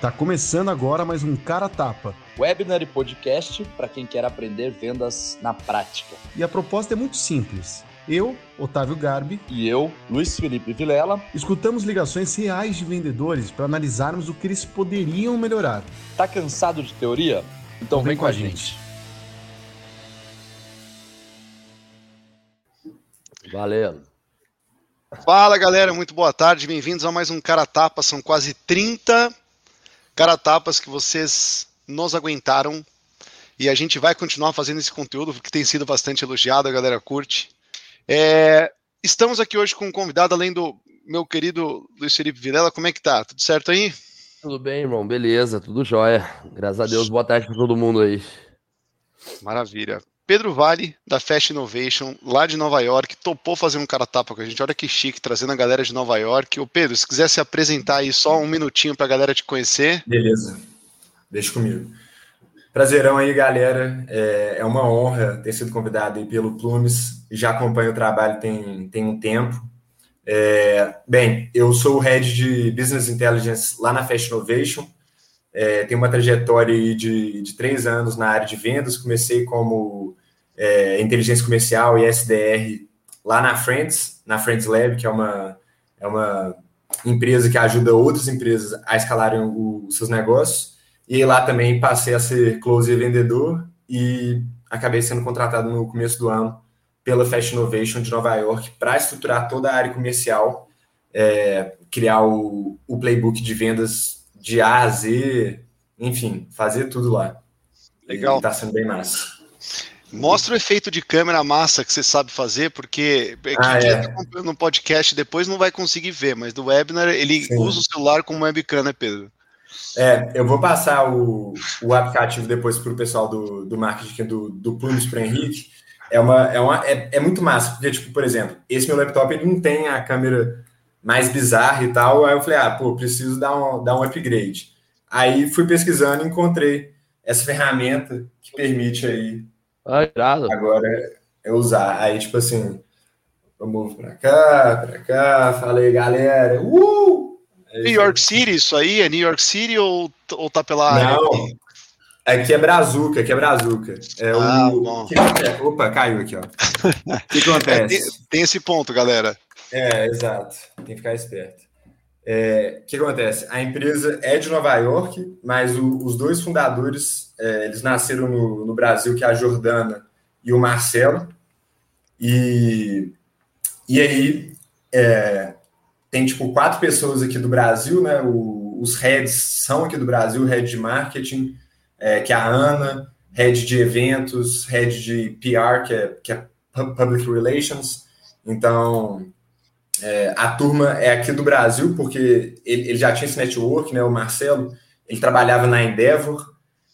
Tá começando agora mais um Cara Tapa. Webinar e podcast para quem quer aprender vendas na prática. E a proposta é muito simples. Eu, Otávio Garbi, e eu, Luiz Felipe Vilela, escutamos ligações reais de vendedores para analisarmos o que eles poderiam melhorar. Tá cansado de teoria? Então, então vem, vem, com a gente. gente. Valeu. Fala galera, muito boa tarde, bem-vindos a mais um Cara Tapa. São quase 30 cara tapas que vocês nos aguentaram. E a gente vai continuar fazendo esse conteúdo, que tem sido bastante elogiado, a galera curte. É, estamos aqui hoje com um convidado, além do meu querido Luiz Felipe Vilela. Como é que tá? Tudo certo aí? Tudo bem, irmão. Beleza, tudo jóia. Graças a Deus. Boa tarde para todo mundo aí. Maravilha. Pedro Vale, da Fast Innovation, lá de Nova York, topou fazer um cara tapa com a gente. Olha que chique, trazendo a galera de Nova York. Ô Pedro, se quiser se apresentar aí só um minutinho para a galera te conhecer. Beleza, deixa comigo. Prazerão aí, galera. É, é uma honra ter sido convidado aí pelo Plumes. Já acompanho o trabalho tem, tem um tempo. É, bem, eu sou o head de Business Intelligence lá na Fast Innovation. É, tenho uma trajetória de, de três anos na área de vendas. Comecei como é, inteligência comercial e SDR lá na Friends, na Friends Lab, que é uma, é uma empresa que ajuda outras empresas a escalarem os seus negócios. E lá também passei a ser close vendedor e acabei sendo contratado no começo do ano pela Fast Innovation de Nova York para estruturar toda a área comercial, é, criar o, o playbook de vendas de A a Z, enfim, fazer tudo lá. Legal. Está sendo bem massa. Mostra o efeito de câmera massa que você sabe fazer, porque ah, quem é. Tá no podcast depois não vai conseguir ver, mas do webinar ele Sim. usa o celular como webcam, né, Pedro? É, eu vou passar o, o aplicativo depois para o pessoal do, do marketing do, do Plumes para Henrique. É, uma, é, uma, é, é muito massa, porque, tipo, por exemplo, esse meu laptop ele não tem a câmera mais bizarra e tal. Aí eu falei, ah, pô, preciso dar um, dar um upgrade. Aí fui pesquisando e encontrei essa ferramenta que permite aí ah, irado. Agora é usar. Aí, tipo assim, eu movo pra cá, pra cá, falei, galera, uh! Aí, New York City, isso aí? É New York City ou, ou tá pela área? Não, aqui é Brazuca, aqui é Brazuca. É ah, o... bom. Que... Opa, caiu aqui, ó. O que acontece? É, tem, tem, esse ponto, galera. É, exato. Tem que ficar esperto. É, o que acontece? A empresa é de Nova York, mas o, os dois fundadores, é, eles nasceram no, no, Brasil, que é a Jordana e o Marcelo. E, e aí é, tem tipo quatro pessoas aqui do Brasil, né? O, os heads são aqui do Brasil, head de marketing, é, que é a Ana, head de eventos, head de PR, que é, que é Public Relations. Então, é, a turma é aqui do Brasil, porque ele, ele, já tinha esse network, né? O Marcelo, ele trabalhava na Endeavor,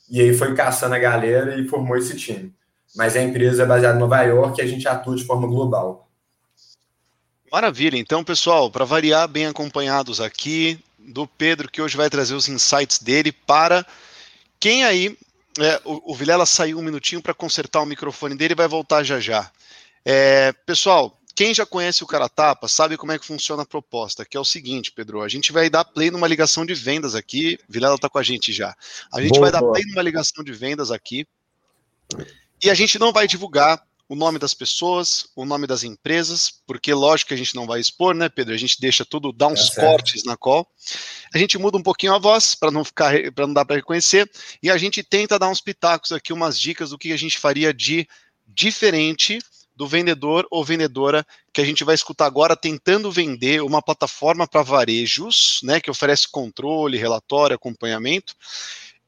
e aí foi caçando a galera e formou esse time. Mas a empresa é baseada em Nova York e a gente atua de forma global. Maravilha. Então, pessoal, para variar, bem acompanhados aqui do Pedro, que hoje vai trazer os insights dele para quem aí. É, o, o Vilela saiu um minutinho para consertar o microfone dele e vai voltar já já. É, pessoal, quem já conhece o Cara Tapa sabe como é que funciona a proposta, que é o seguinte, Pedro, a gente vai dar play numa ligação de vendas aqui, Vilela está com a gente já. A gente boa, vai dar boa. play numa ligação de vendas aqui, e a gente não vai divulgar o nome das pessoas, o nome das empresas, porque lógico que a gente não vai expor, né, Pedro? A gente deixa tudo, dá uns é cortes na call. A gente muda um pouquinho a voz para não ficar, para não dar para reconhecer, e a gente tenta dar uns pitacos aqui, umas dicas do que a gente faria de diferente do vendedor ou vendedora que a gente vai escutar agora tentando vender uma plataforma para varejos, né, que oferece controle, relatório, acompanhamento,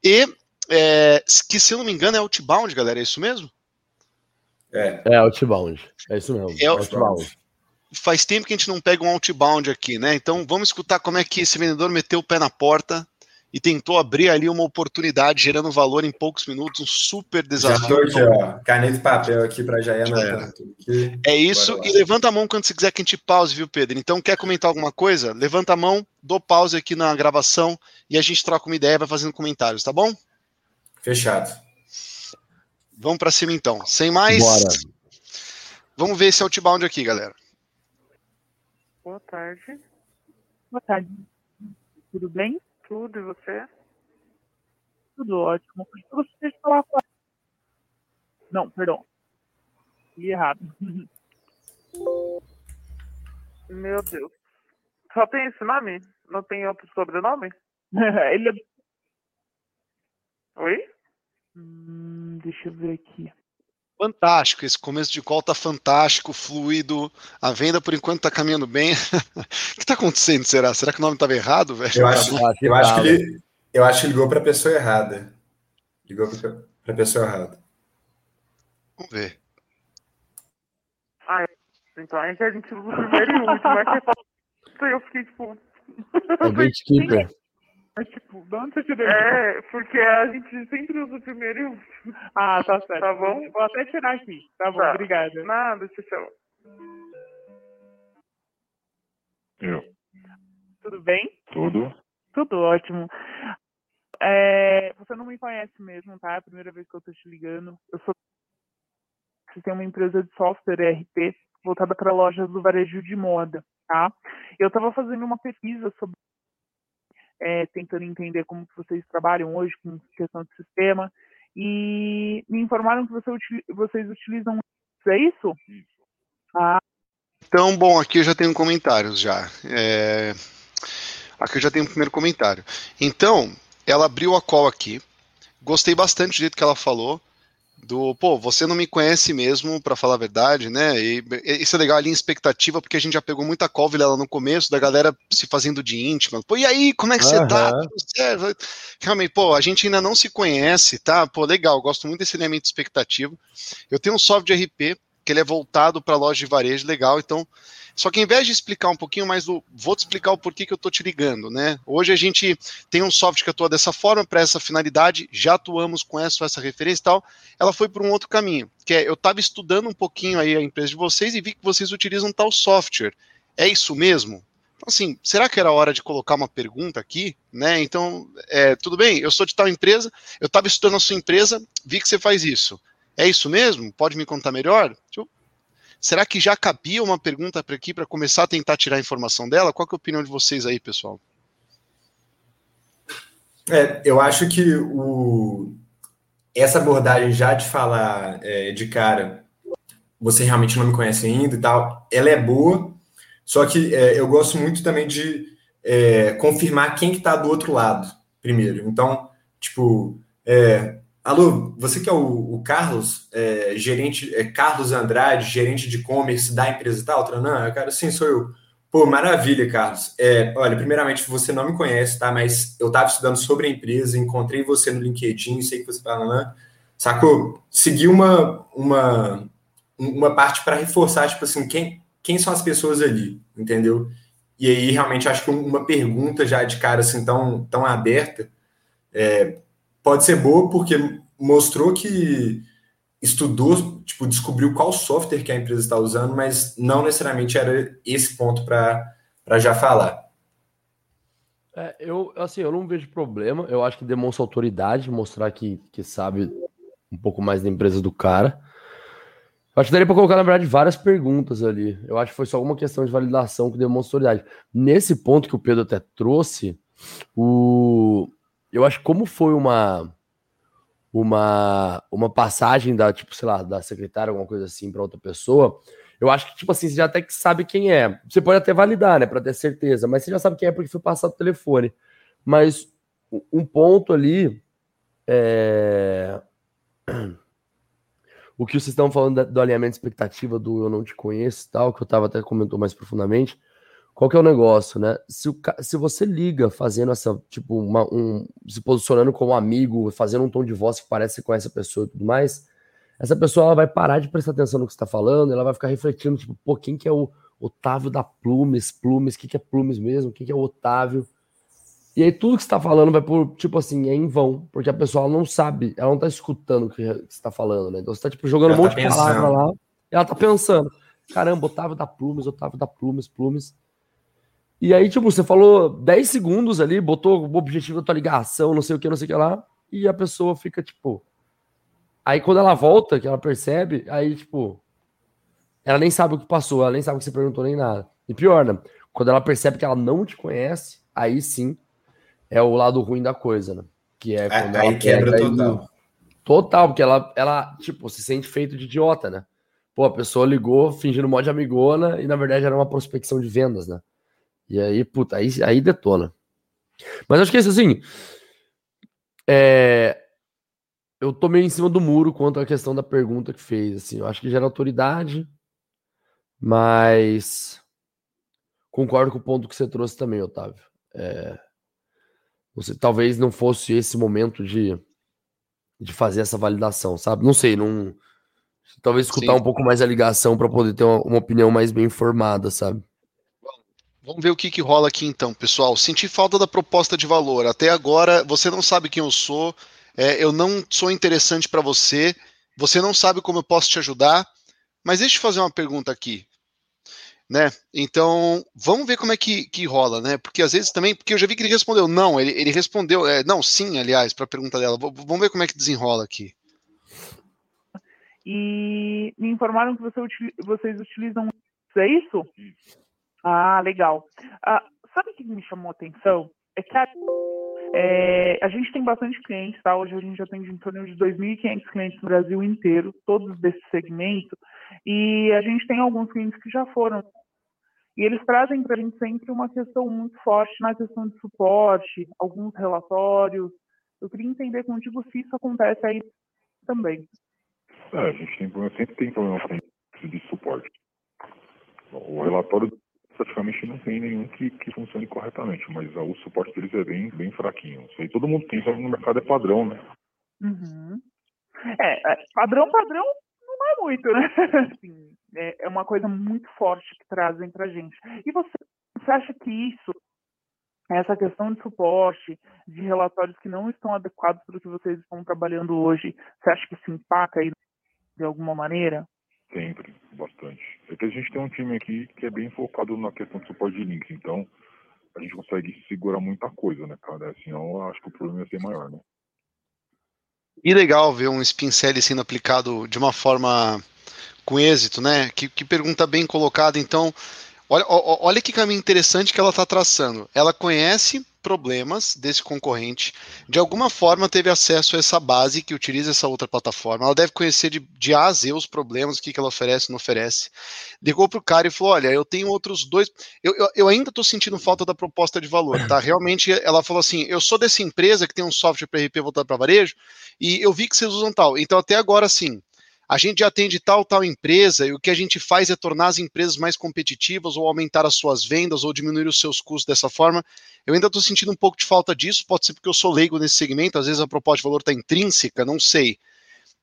e é, que, se eu não me engano, é outbound, galera, é isso mesmo? É, é outbound, é isso mesmo. É outbound. Faz tempo que a gente não pega um outbound aqui, né? Então vamos escutar como é que esse vendedor meteu o pé na porta e tentou abrir ali uma oportunidade, gerando valor em poucos minutos, um super desafio. Já aqui, ó, caneta e papel aqui para já ir anotando É isso, e levanta a mão quando você quiser que a gente pause, viu, Pedro? Então, quer comentar alguma coisa? Levanta a mão, dou pause aqui na gravação e a gente troca uma ideia, vai fazendo comentários, tá bom? Fechado. Vamos para cima então. Sem mais. Bora. Vamos ver esse outbound aqui, galera. Boa tarde. Boa tarde. Tudo bem? Tudo, e você? Tudo ótimo. Eu gostaria de falar com. Não, perdão. Li errado. Meu Deus. Só tem esse nome? Não tem outro sobrenome? Ele é... Oi? Hum, deixa eu ver aqui. Fantástico, esse começo de call tá fantástico, fluido. A venda por enquanto tá caminhando bem. o que tá acontecendo, será? Será que o nome estava errado, velho? Eu acho, eu acho que ele, eu acho que ligou para a pessoa errada. Ligou para a pessoa errada. Vamos ver. Ah, então a gente usa o primeiro e último. Aí você fala, eu fiquei tipo. É gatekeeper. Mas, tipo, de onde você tirou É, porque a gente sempre usa o primeiro e o último. Ah, tá certo. Tá bom? Vou até tirar aqui. Tá bom, Tá. obrigada. Nada, tchau. Eu. Tudo bem? Tudo. Tudo ótimo. É, você não me conhece mesmo, tá? É a primeira vez que eu tô te ligando. Eu sou. Você tem uma empresa de software ERP voltada para lojas do varejo de moda, tá? Eu estava fazendo uma pesquisa sobre. É, tentando entender como que vocês trabalham hoje com questão de sistema. E me informaram que você vocês utilizam isso. É isso? Ah, Então, bom, aqui eu já tenho comentários já. É, Aqui eu já tenho o primeiro comentário. Então, ela abriu a call aqui. Gostei bastante do jeito que ela falou. Do, pô, você não me conhece mesmo, pra falar a verdade, né? E, e isso é legal ali em expectativa, porque a gente já pegou muita call Vilela, no começo, da galera se fazendo de íntima. Pô, e aí, como é que você tá? Realmente, pô, a gente ainda não se conhece, tá? Pô, legal, gosto muito desse elemento de expectativa. Eu tenho um software de RP, que ele é voltado para loja de varejo, legal, então só que em vez de explicar um pouquinho mais do. Vou te explicar o porquê que eu tô te ligando, né? Hoje a gente tem um software que atua dessa forma, para essa finalidade, já atuamos com essa, essa referência e tal. Ela foi por um outro caminho, que é eu estava estudando um pouquinho aí a empresa de vocês e vi que vocês utilizam tal software. É isso mesmo? Então, assim, será que era hora de colocar uma pergunta aqui? Né? Então, é, tudo bem, eu sou de tal empresa, eu estava estudando a sua empresa, vi que você faz isso. É isso mesmo? Pode me contar melhor? Será que já cabia uma pergunta para aqui para começar a tentar tirar a informação dela? Qual é a opinião de vocês aí, pessoal? É, eu acho que o, essa abordagem já de falar é, de cara, você realmente não me conhece ainda e tal, ela é boa, só que é, eu gosto muito também de é, confirmar quem que tá do outro lado, primeiro. Então, tipo, é, alô, você que é o, o Carlos, é, gerente, é, Carlos Andrade, gerente de e-commerce da empresa tal, Tranã? Cara, sim, sou eu. Pô, maravilha, Carlos. É, olha, primeiramente, você não me conhece, tá? Mas eu estava estudando sobre a empresa, encontrei você no LinkedIn, sei que você fala, né? Sacou? Segui uma, uma, uma parte para reforçar, tipo assim, quem, quem são as pessoas ali, entendeu? E aí, realmente, acho que uma pergunta já de cara assim tão, tão aberta é, pode ser boa, porque mostrou que estudou, tipo, descobriu qual software que a empresa está usando, mas não necessariamente era esse ponto para já falar. É, eu, assim, eu não vejo problema. Eu acho que demonstra autoridade, mostrar que, que sabe um pouco mais da empresa do cara. Eu acho que daria para colocar, na verdade, várias perguntas ali. Eu acho que foi só uma questão de validação que demonstra autoridade. Nesse ponto que o Pedro até trouxe, o... eu acho que como foi uma uma uma passagem da, tipo, sei lá, da secretária, alguma coisa assim, para outra pessoa, eu acho que, tipo assim, você já até que sabe quem é. Você pode até validar, né, para ter certeza, mas você já sabe quem é porque foi passado o telefone. Mas um ponto ali é. O que vocês estão falando do alinhamento de expectativa do eu não te conheço e tal, que eu tava até comentou mais profundamente. Qual que é o negócio, né? Se, o, se você liga fazendo essa, tipo, uma, um, se posicionando como amigo, fazendo um tom de voz que parece que conhece a pessoa e tudo mais, essa pessoa ela vai parar de prestar atenção no que você está falando, ela vai ficar refletindo, tipo, pô, quem que é o Otávio da Plumes? Plumes, o que, que é Plumes mesmo? Quem que é o Otávio? E aí tudo que você tá falando vai por, tipo assim, é em vão, porque a pessoa não sabe, ela não tá escutando o que você tá falando, né? Então você tá, tipo, jogando Ela um tá monte de palavra lá, e ela tá pensando, caramba, Otávio da Plumes, Otávio da Plumes, Plumes. E aí, tipo, você falou 10 segundos ali, botou o objetivo da tua ligação, não sei o que, não sei o que lá, e a pessoa fica, tipo. Aí quando ela volta, que ela percebe, aí, tipo. Ela nem sabe o que passou, ela nem sabe o que você perguntou, nem nada. E pior, né? Quando ela percebe que ela não te conhece, aí sim é o lado ruim da coisa, né? Que é Aí- quando aí ela quebra pega e- total. Total, porque ela, ela, tipo, se sente feito de idiota, né? Pô, a pessoa ligou fingindo mod de amigona e na verdade era uma prospecção de vendas, né? E aí, puta, aí, aí detona. Mas acho que isso, assim, é... eu tô meio em cima do muro quanto à questão da pergunta que fez, assim, eu acho que gera autoridade, mas concordo com o ponto que você trouxe também, Otávio. É... Você, talvez não fosse esse momento de de fazer essa validação, sabe? Não sei, não. Talvez escutar Sim. um pouco mais a ligação para poder ter uma, uma opinião mais bem informada, sabe? Vamos ver o que, que rola aqui então, pessoal. Senti falta da proposta de valor. Até agora, você não sabe quem eu sou, é, eu não sou interessante para você, você não sabe como eu posso te ajudar. Mas deixa eu fazer uma pergunta aqui. Né? Então, vamos ver como é que, que rola, né? Porque às vezes também, porque eu já vi que ele respondeu não, ele, ele respondeu, é, não, sim, aliás, para a pergunta dela. V- vamos ver como é que desenrola aqui. E me informaram que você vocês utilizam. É isso? Ah, legal. Ah, sabe o que me chamou a atenção? É que a, é, a gente tem bastante clientes, tá? Hoje a gente já tem em torno de 2.500 clientes no Brasil inteiro, todos desse segmento. E a gente tem alguns clientes que já foram. E eles trazem para a gente sempre uma questão muito forte na questão de suporte, alguns relatórios. Eu queria entender contigo se isso acontece aí também. É, a gente tem, sempre tem problema de suporte. O relatório praticamente não tem nenhum que, que funcione corretamente, mas o suporte deles é bem, bem fraquinho. Isso aí todo mundo tem, só que no mercado é padrão, né? Uhum. É, é, padrão, padrão não é muito, né? Assim, é, é uma coisa muito forte que trazem pra gente. E você, você acha que isso, essa questão de suporte, de relatórios que não estão adequados para o que vocês estão trabalhando hoje, você acha que isso impacta aí de alguma maneira? Sempre, bastante. É que a gente tem um time aqui que é bem focado na questão de suporte de links, então a gente consegue segurar muita coisa, né, cara? Senão eu acho que o problema ia ser maior, né? E legal ver um spin sendo aplicado de uma forma com êxito, né? Que, que pergunta bem colocada. Então, olha, olha que caminho interessante que ela está traçando. Ela conhece problemas desse concorrente, de alguma forma teve acesso a essa base que utiliza essa outra plataforma. Ela deve conhecer de, de A a Z os problemas, o que, que ela oferece não oferece. Ligou pro cara e falou: Olha, eu tenho outros dois. Eu, eu, eu ainda estou sentindo falta da proposta de valor, tá? Realmente, ela falou assim: Eu sou dessa empresa que tem um software para RP voltado para varejo e eu vi que vocês usam tal. Então, até agora, sim, a gente atende tal, tal empresa, e o que a gente faz é tornar as empresas mais competitivas, ou aumentar as suas vendas, ou diminuir os seus custos dessa forma. Eu ainda estou sentindo um pouco de falta disso, pode ser porque eu sou leigo nesse segmento, às vezes a proposta de valor está intrínseca, não sei.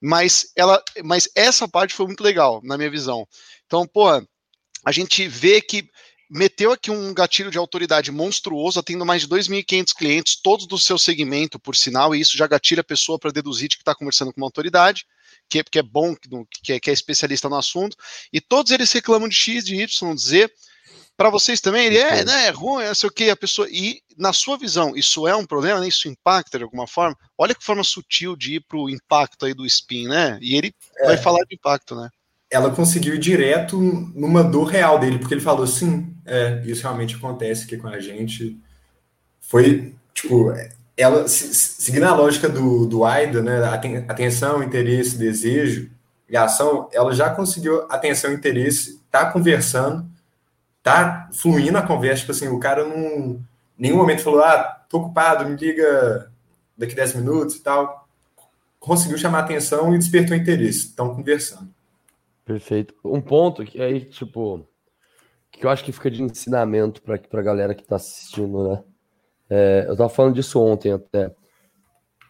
Mas, ela, mas essa parte foi muito legal, na minha visão. Então, pô, a gente vê que meteu aqui um gatilho de autoridade monstruoso, atendo mais de 2.500 clientes, todos do seu segmento, por sinal, e isso já gatilha a pessoa para deduzir de que está conversando com uma autoridade, que, que é bom, que é, que é especialista no assunto, e todos eles reclamam de X, de Y, de Z. Para vocês também, ele é, né, é ruim, é sei o que, a pessoa. E na sua visão, isso é um problema, né? Isso impacta de alguma forma? Olha que forma sutil de ir para o impacto aí do spin, né? E ele É. vai falar de impacto, né? ela conseguiu ir direto numa dor real dele, porque ele falou assim, é, isso realmente acontece aqui com a gente. Foi, tipo, ela, se- se- seguindo a lógica do, do AIDA, né, aten- atenção, interesse, desejo e ação, ela já conseguiu atenção, interesse, tá conversando, tá fluindo a conversa, tipo assim, o cara não, nenhum momento falou, ah, tô ocupado, me liga daqui 10 minutos e tal. Conseguiu chamar atenção e despertou interesse, estão conversando. Perfeito. Um ponto que aí, tipo, que eu acho que fica de ensinamento para pra galera que tá assistindo, né? É, eu tava falando disso ontem até.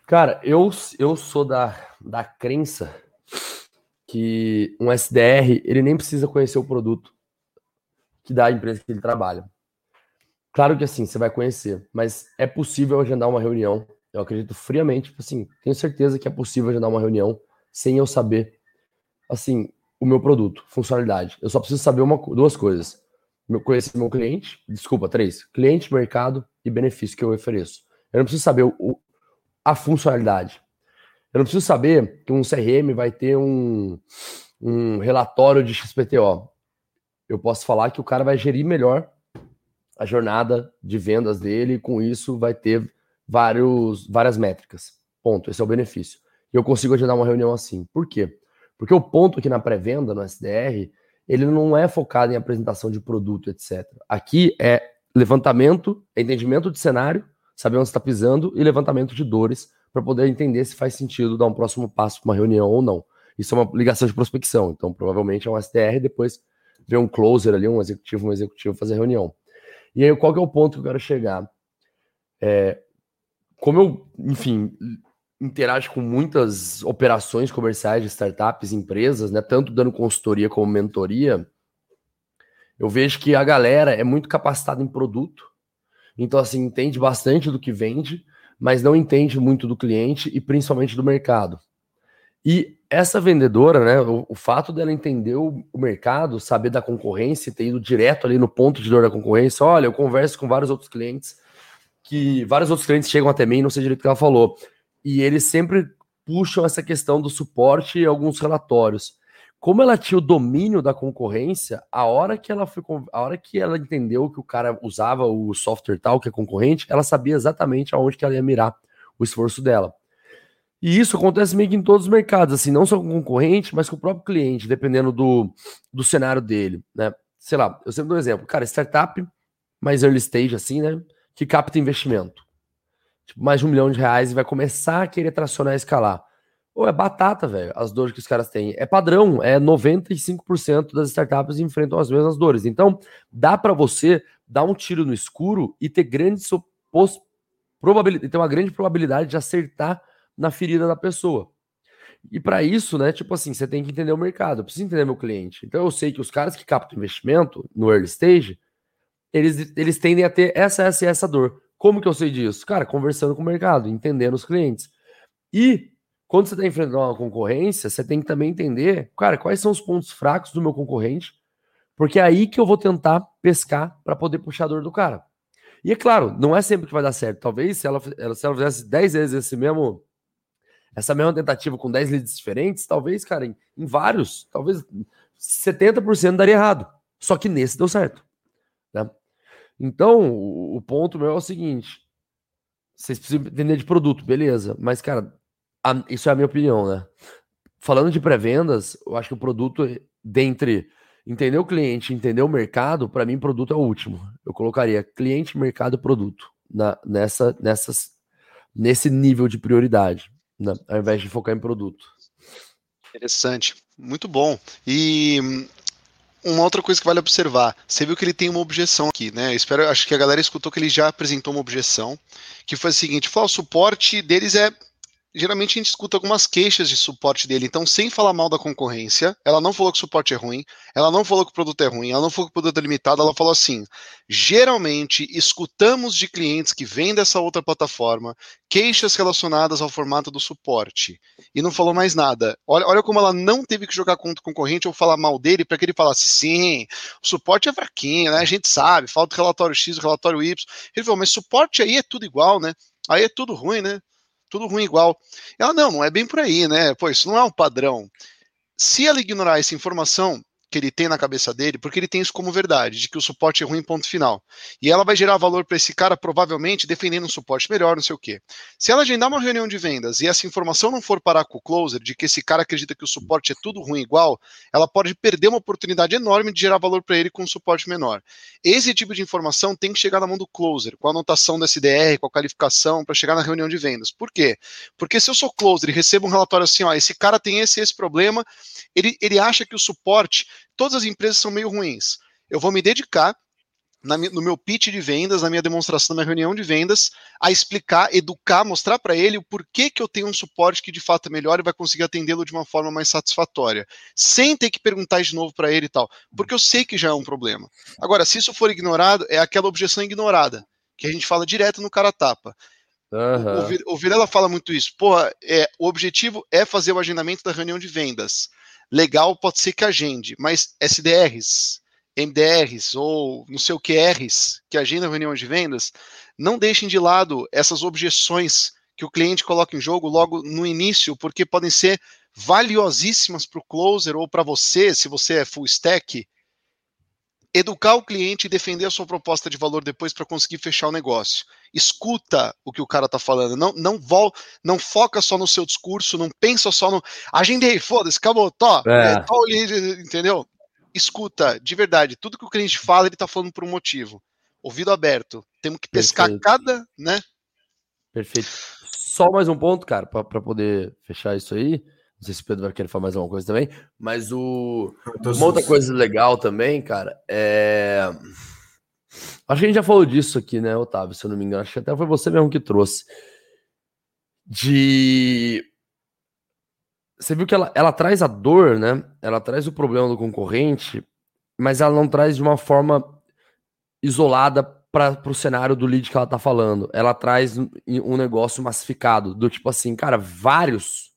Cara, eu, eu sou da, da crença que um SDR, ele nem precisa conhecer o produto que dá a empresa que ele trabalha. Claro que assim, você vai conhecer, mas é possível agendar uma reunião. Eu acredito friamente, tipo assim, tenho certeza que é possível agendar uma reunião sem eu saber, assim, o meu produto, funcionalidade. Eu só preciso saber uma, duas coisas. Conhecer meu cliente, desculpa, três. Cliente, mercado e benefício que eu ofereço. Eu não preciso saber o- a funcionalidade. Eu não preciso saber que um CRM vai ter um, um relatório de XPTO. Eu posso falar que o cara vai gerir melhor a jornada de vendas dele e com isso vai ter vários, várias métricas. Ponto. Esse é o benefício. E eu consigo agendar uma reunião assim. Por quê? Porque o ponto aqui na pré-venda, no SDR, ele não é focado em apresentação de produto, etc. Aqui é levantamento, é entendimento de cenário, saber onde está pisando e levantamento de dores para poder entender se faz sentido dar um próximo passo para uma reunião ou não. Isso é uma ligação de prospecção. Então, provavelmente é um SDR, depois vem um closer ali, um executivo, um executivo fazer reunião. E aí, qual que é o ponto que eu quero chegar? É, como eu, enfim, interajo com muitas operações comerciais de startups, empresas, né, tanto dando consultoria como mentoria, eu vejo que a galera é muito capacitada em produto, então assim, entende bastante do que vende, mas não entende muito do cliente e principalmente do mercado. E essa vendedora, né, o, o fato dela entender o, o, mercado, saber da concorrência, ter ido direto ali no ponto de dor da concorrência, olha, eu converso com vários outros clientes, que vários outros clientes chegam até mim, não sei direito o que ela falou, e eles sempre puxam essa questão do suporte e alguns relatórios. Como ela tinha o domínio da concorrência, a hora que ela foi, a hora que ela entendeu que o cara usava o software tal que é concorrente, ela sabia exatamente aonde que ela ia mirar o esforço dela. E isso acontece meio que em todos os mercados, assim, não só com o concorrente, mas com o próprio cliente, dependendo do, do cenário dele, né? Sei lá, eu sempre dou um exemplo, cara, startup, mais early stage, assim, né? Que capta investimento tipo, mais de um milhão de reais e vai começar a querer tracionar e escalar. Ou é batata, velho, as dores que os caras têm. É padrão, é 95% das startups enfrentam as mesmas dores. Então, dá para você dar um tiro no escuro e ter grande probabilidade, ter uma grande probabilidade de acertar na ferida da pessoa. E para isso, né, tipo assim, você tem que entender o mercado, eu preciso entender meu cliente. Então eu sei que os caras que captam investimento no early stage, eles, eles tendem a ter essa, essa e essa dor. Como que eu sei disso? Cara, conversando com o mercado, entendendo os clientes. E quando você está enfrentando uma concorrência, você tem que também entender, cara, quais são os pontos fracos do meu concorrente, porque é aí que eu vou tentar pescar para poder puxar a dor do cara. E é claro, não é sempre que vai dar certo. Talvez se ela, se ela fizesse 10 vezes esse mesmo, essa mesma tentativa com 10 leads diferentes, talvez, cara, em, em vários, talvez 70% daria errado. Só que nesse deu certo. Então, o, ponto meu é o seguinte: vocês precisam entender de produto, beleza, mas, cara, a, isso é a minha opinião, né? Falando de pré-vendas, eu acho que o produto, dentre entender o cliente, entender o mercado, para mim, produto é o último. Eu colocaria cliente, mercado, produto na, nessa, nessas, nesse nível de prioridade, né? ao invés de focar em produto. Interessante, muito bom. E uma outra coisa que vale observar, você viu que ele tem uma objeção aqui, né? espero, acho que a galera escutou que ele já apresentou uma objeção, que foi o seguinte: falou, o suporte deles é geralmente a gente escuta algumas queixas de suporte dele. Então, sem falar mal da concorrência, ela não falou que o suporte é ruim, ela não falou que o produto é ruim, ela não falou que o produto é limitado, ela falou assim: geralmente escutamos de clientes que vêm dessa outra plataforma queixas relacionadas ao formato do suporte. E não falou mais nada. Olha, olha como ela não teve que jogar contra o concorrente ou falar mal dele para que ele falasse: sim, o suporte é fraquinho, né? A gente sabe, falta o relatório X, o relatório Y. Ele falou, mas suporte aí é tudo igual, né? Aí é tudo ruim, né? Tudo ruim igual. Ela, não, não é bem por aí, né? Pô, isso não é um padrão. Se ela ignorar essa informação, que ele tem na cabeça dele, porque ele tem isso como verdade, de que o suporte é ruim, ponto final. E ela vai gerar valor para esse cara, provavelmente, defendendo um suporte melhor, não sei o quê. Se ela agendar uma reunião de vendas e essa informação não for parar com o closer, de que esse cara acredita que o suporte é tudo ruim igual, ela pode perder uma oportunidade enorme de gerar valor para ele com um suporte menor. Esse tipo de informação tem que chegar na mão do closer, com a anotação do SDR, com a qualificação, para chegar na reunião de vendas. Por quê? Porque se eu sou closer e recebo um relatório assim, ó, esse cara tem esse esse problema, ele, ele acha que o suporte todas as empresas são meio ruins. Eu vou me dedicar na, no meu pitch de vendas, na minha demonstração, na minha reunião de vendas, a explicar, educar, mostrar para ele o porquê que eu tenho um suporte que de fato é melhor e vai conseguir atendê-lo de uma forma mais satisfatória, sem ter que perguntar de novo para ele e tal, porque eu sei que já é um problema. Agora, se isso for ignorado, é aquela objeção ignorada, que a gente fala direto no cara tapa. Uhum. O, o Virela fala muito isso. Pô, é, o objetivo é fazer o agendamento da reunião de vendas legal pode ser que agende, mas SDRs, MDRs ou não sei o que Rs, que agendam reunião de vendas, não deixem de lado essas objeções que o cliente coloca em jogo logo no início, porque podem ser valiosíssimas para o closer ou para você, se você é full stack, educar o cliente e defender a sua proposta de valor depois para conseguir fechar o negócio. Escuta o que o cara tá falando, não não vol, não foca só no seu discurso, não pensa só no agendei, foda-se, acabou, tó, É. é, tó, entendeu? Escuta, de verdade, tudo que o cliente fala, ele tá falando por um motivo. Ouvido aberto. Temos que pescar Perfeito. cada, né? Perfeito. Só mais um ponto, cara, pra poder fechar isso aí. Não sei se o Pedro vai querer falar mais alguma coisa também, mas o. Uma outra coisa legal também, cara, é. Acho que a gente já falou disso aqui, né, Otávio? Se eu não me engano, acho que até foi você mesmo que trouxe. De. Você viu que ela, ela traz a dor, né? Ela traz o problema do concorrente, mas ela não traz de uma forma isolada para o cenário do lead que ela tá falando. Ela traz um negócio massificado, do tipo assim, cara, vários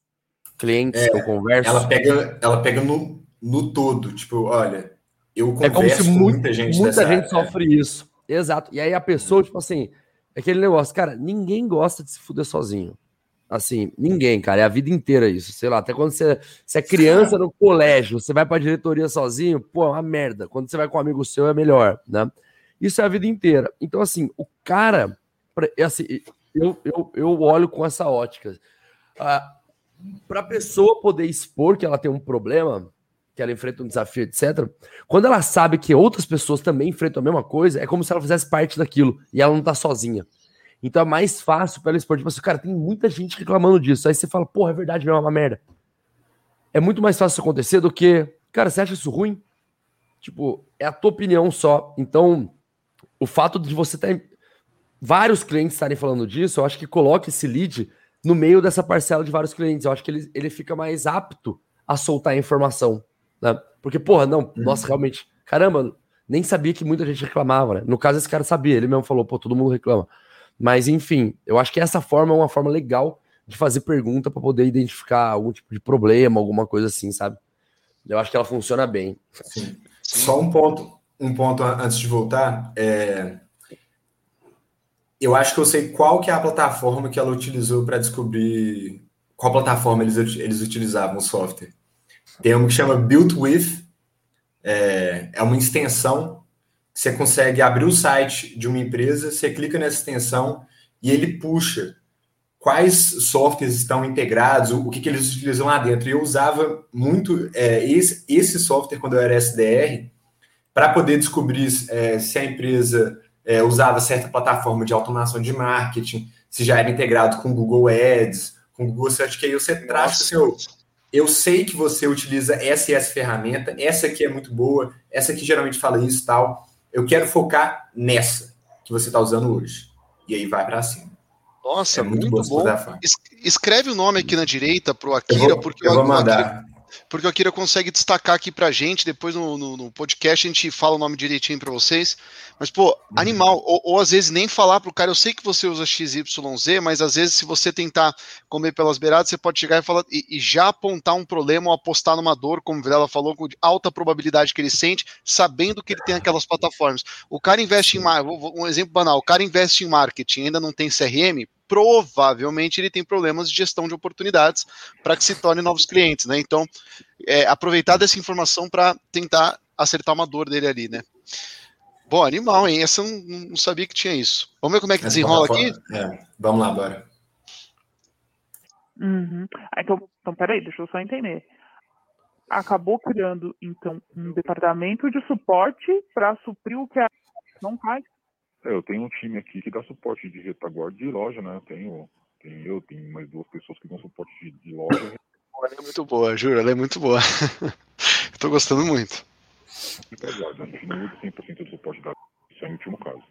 clientes É, que eu converso. Ela pega, ela pega no, no todo. Tipo, olha, eu É converso como se com mu- muita gente muita gente área. sofre isso. Exato. E aí a pessoa, tipo assim, é aquele negócio, cara, ninguém gosta de se fuder sozinho. Assim, ninguém, cara, é a vida inteira isso. Sei lá, até quando você, você é criança no colégio, você vai pra diretoria sozinho, pô, é uma merda. Quando você vai com um amigo seu, é melhor, né? Isso é a vida inteira. Então, assim, o cara, é assim, eu, eu, eu olho com essa ótica. Ah, pra pessoa poder expor que ela tem um problema, que ela enfrenta um desafio, etc., quando ela sabe que outras pessoas também enfrentam a mesma coisa, é como se ela fizesse parte daquilo e ela não tá sozinha. Então é mais fácil pra ela expor. Tipo assim, cara, tem muita gente reclamando disso. Aí você fala, porra, é verdade mesmo, é uma merda. É muito mais fácil isso acontecer do que, cara, você acha isso ruim? Tipo, é a tua opinião só. Então, o fato de você ter vários clientes estarem falando disso, eu acho que coloca esse lead no meio dessa parcela de vários clientes. Eu acho que ele, ele fica mais apto a soltar a informação. Né? Porque, porra, não, nossa, realmente, caramba, nem sabia que muita gente reclamava, né? No caso, esse cara sabia, ele mesmo falou, pô, todo mundo reclama. Mas, enfim, eu acho que essa forma é uma forma legal de fazer pergunta para poder identificar algum tipo de problema, alguma coisa assim, sabe? Eu acho que ela funciona bem. Sim. Só um ponto, um ponto an- antes de voltar. é, Eu acho que eu sei qual que é a plataforma que ela utilizou para descobrir qual plataforma eles, eles utilizavam o software. Tem uma que chama Built With, é, é uma extensão que você consegue abrir o site de uma empresa, você clica nessa extensão e ele puxa quais softwares estão integrados, o, o que, que eles utilizam lá dentro. E eu usava muito é, esse, esse software quando eu era SDR para poder descobrir é, se a empresa é, usava certa plataforma de automação de marketing, se já era integrado com Google Ads, com Google Search, que aí você traz assim, eu, eu sei que você utiliza essa e essa ferramenta, essa aqui é muito boa, essa aqui geralmente fala isso e tal. Eu quero focar nessa que você está usando hoje. E aí vai para cima. Nossa, É muito muito, bom bom. Escreve o nome aqui na direita pro Eu Akira, vou, porque eu vou o Akira- mandar. Porque o Akira consegue destacar aqui pra gente, depois no, no- no podcast a gente fala o nome direitinho pra vocês. Mas, pô, animal, ou, ou às vezes nem falar pro cara, eu sei que você usa XYZ, mas às vezes se você tentar comer pelas beiradas, você pode chegar e, falar, e, e já apontar um problema ou apostar numa dor, como o Vilela falou, com alta probabilidade que ele sente, sabendo que ele tem aquelas plataformas. O cara investe em um exemplo banal, o cara investe em marketing, ainda não tem CRM, provavelmente ele tem problemas de gestão de oportunidades para que se torne novos clientes, né? Então, é, aproveitar dessa informação para tentar acertar uma dor dele ali, né? Bom, animal, hein? Essa eu não, não sabia que tinha isso. Vamos ver como é que Essa desenrola aqui? É, vamos lá, bora. Uhum. Ah, então, então, peraí, deixa eu só entender. Acabou criando, então, um departamento de suporte para suprir o que a não faz. É, eu tenho um time aqui que dá suporte de retaguarda de loja, né? Tenho, tenho eu, tenho mais duas pessoas que dão suporte de, de loja. Ela é muito boa, juro, ela é muito boa. eu tô gostando muito. retaguarda. A gente não usa 100% do suporte da isso é o último caso.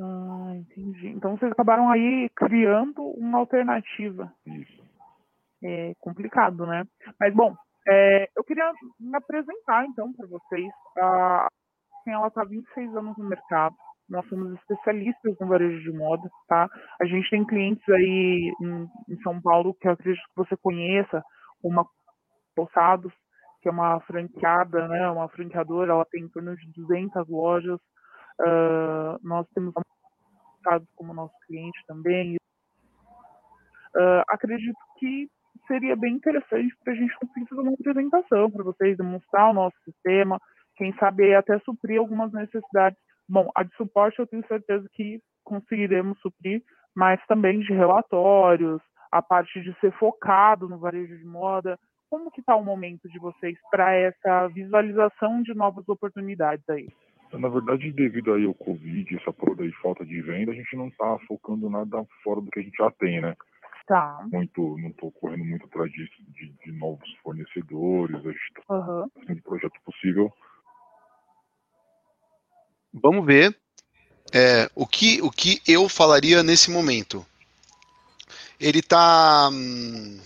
Ah, entendi. Então vocês acabaram aí criando uma alternativa. Isso. É complicado, né? Mas bom, é, eu queria me apresentar então para vocês. A assim, ela está há 26 anos no mercado. Nós somos especialistas no varejo de moda, tá? A gente tem clientes aí em, em São Paulo que eu acredito que você conheça, uma Poçados, que é uma franqueada, né? Uma franqueadora, ela tem em torno de 200 lojas. Ah, nós temos Poçados como nosso cliente também. Ah, acredito que seria bem interessante para a gente conseguir fazer uma apresentação para vocês, demonstrar o nosso sistema, quem sabe até suprir algumas necessidades. Bom, a de suporte eu tenho certeza que conseguiremos suprir, mas também de relatórios, a parte de ser focado no varejo de moda. Como que está o momento de vocês para essa visualização de novas oportunidades aí? Na verdade, devido aí ao Covid, essa toda de falta de venda, a gente não está focando nada fora do que a gente já tem, né? Tá. Muito, não estou correndo muito atrás de, de, de, novos fornecedores, a gente está uhum. fazendo projeto possível. Vamos ver é, o, que, o que eu falaria nesse momento. Ele tá. Hum,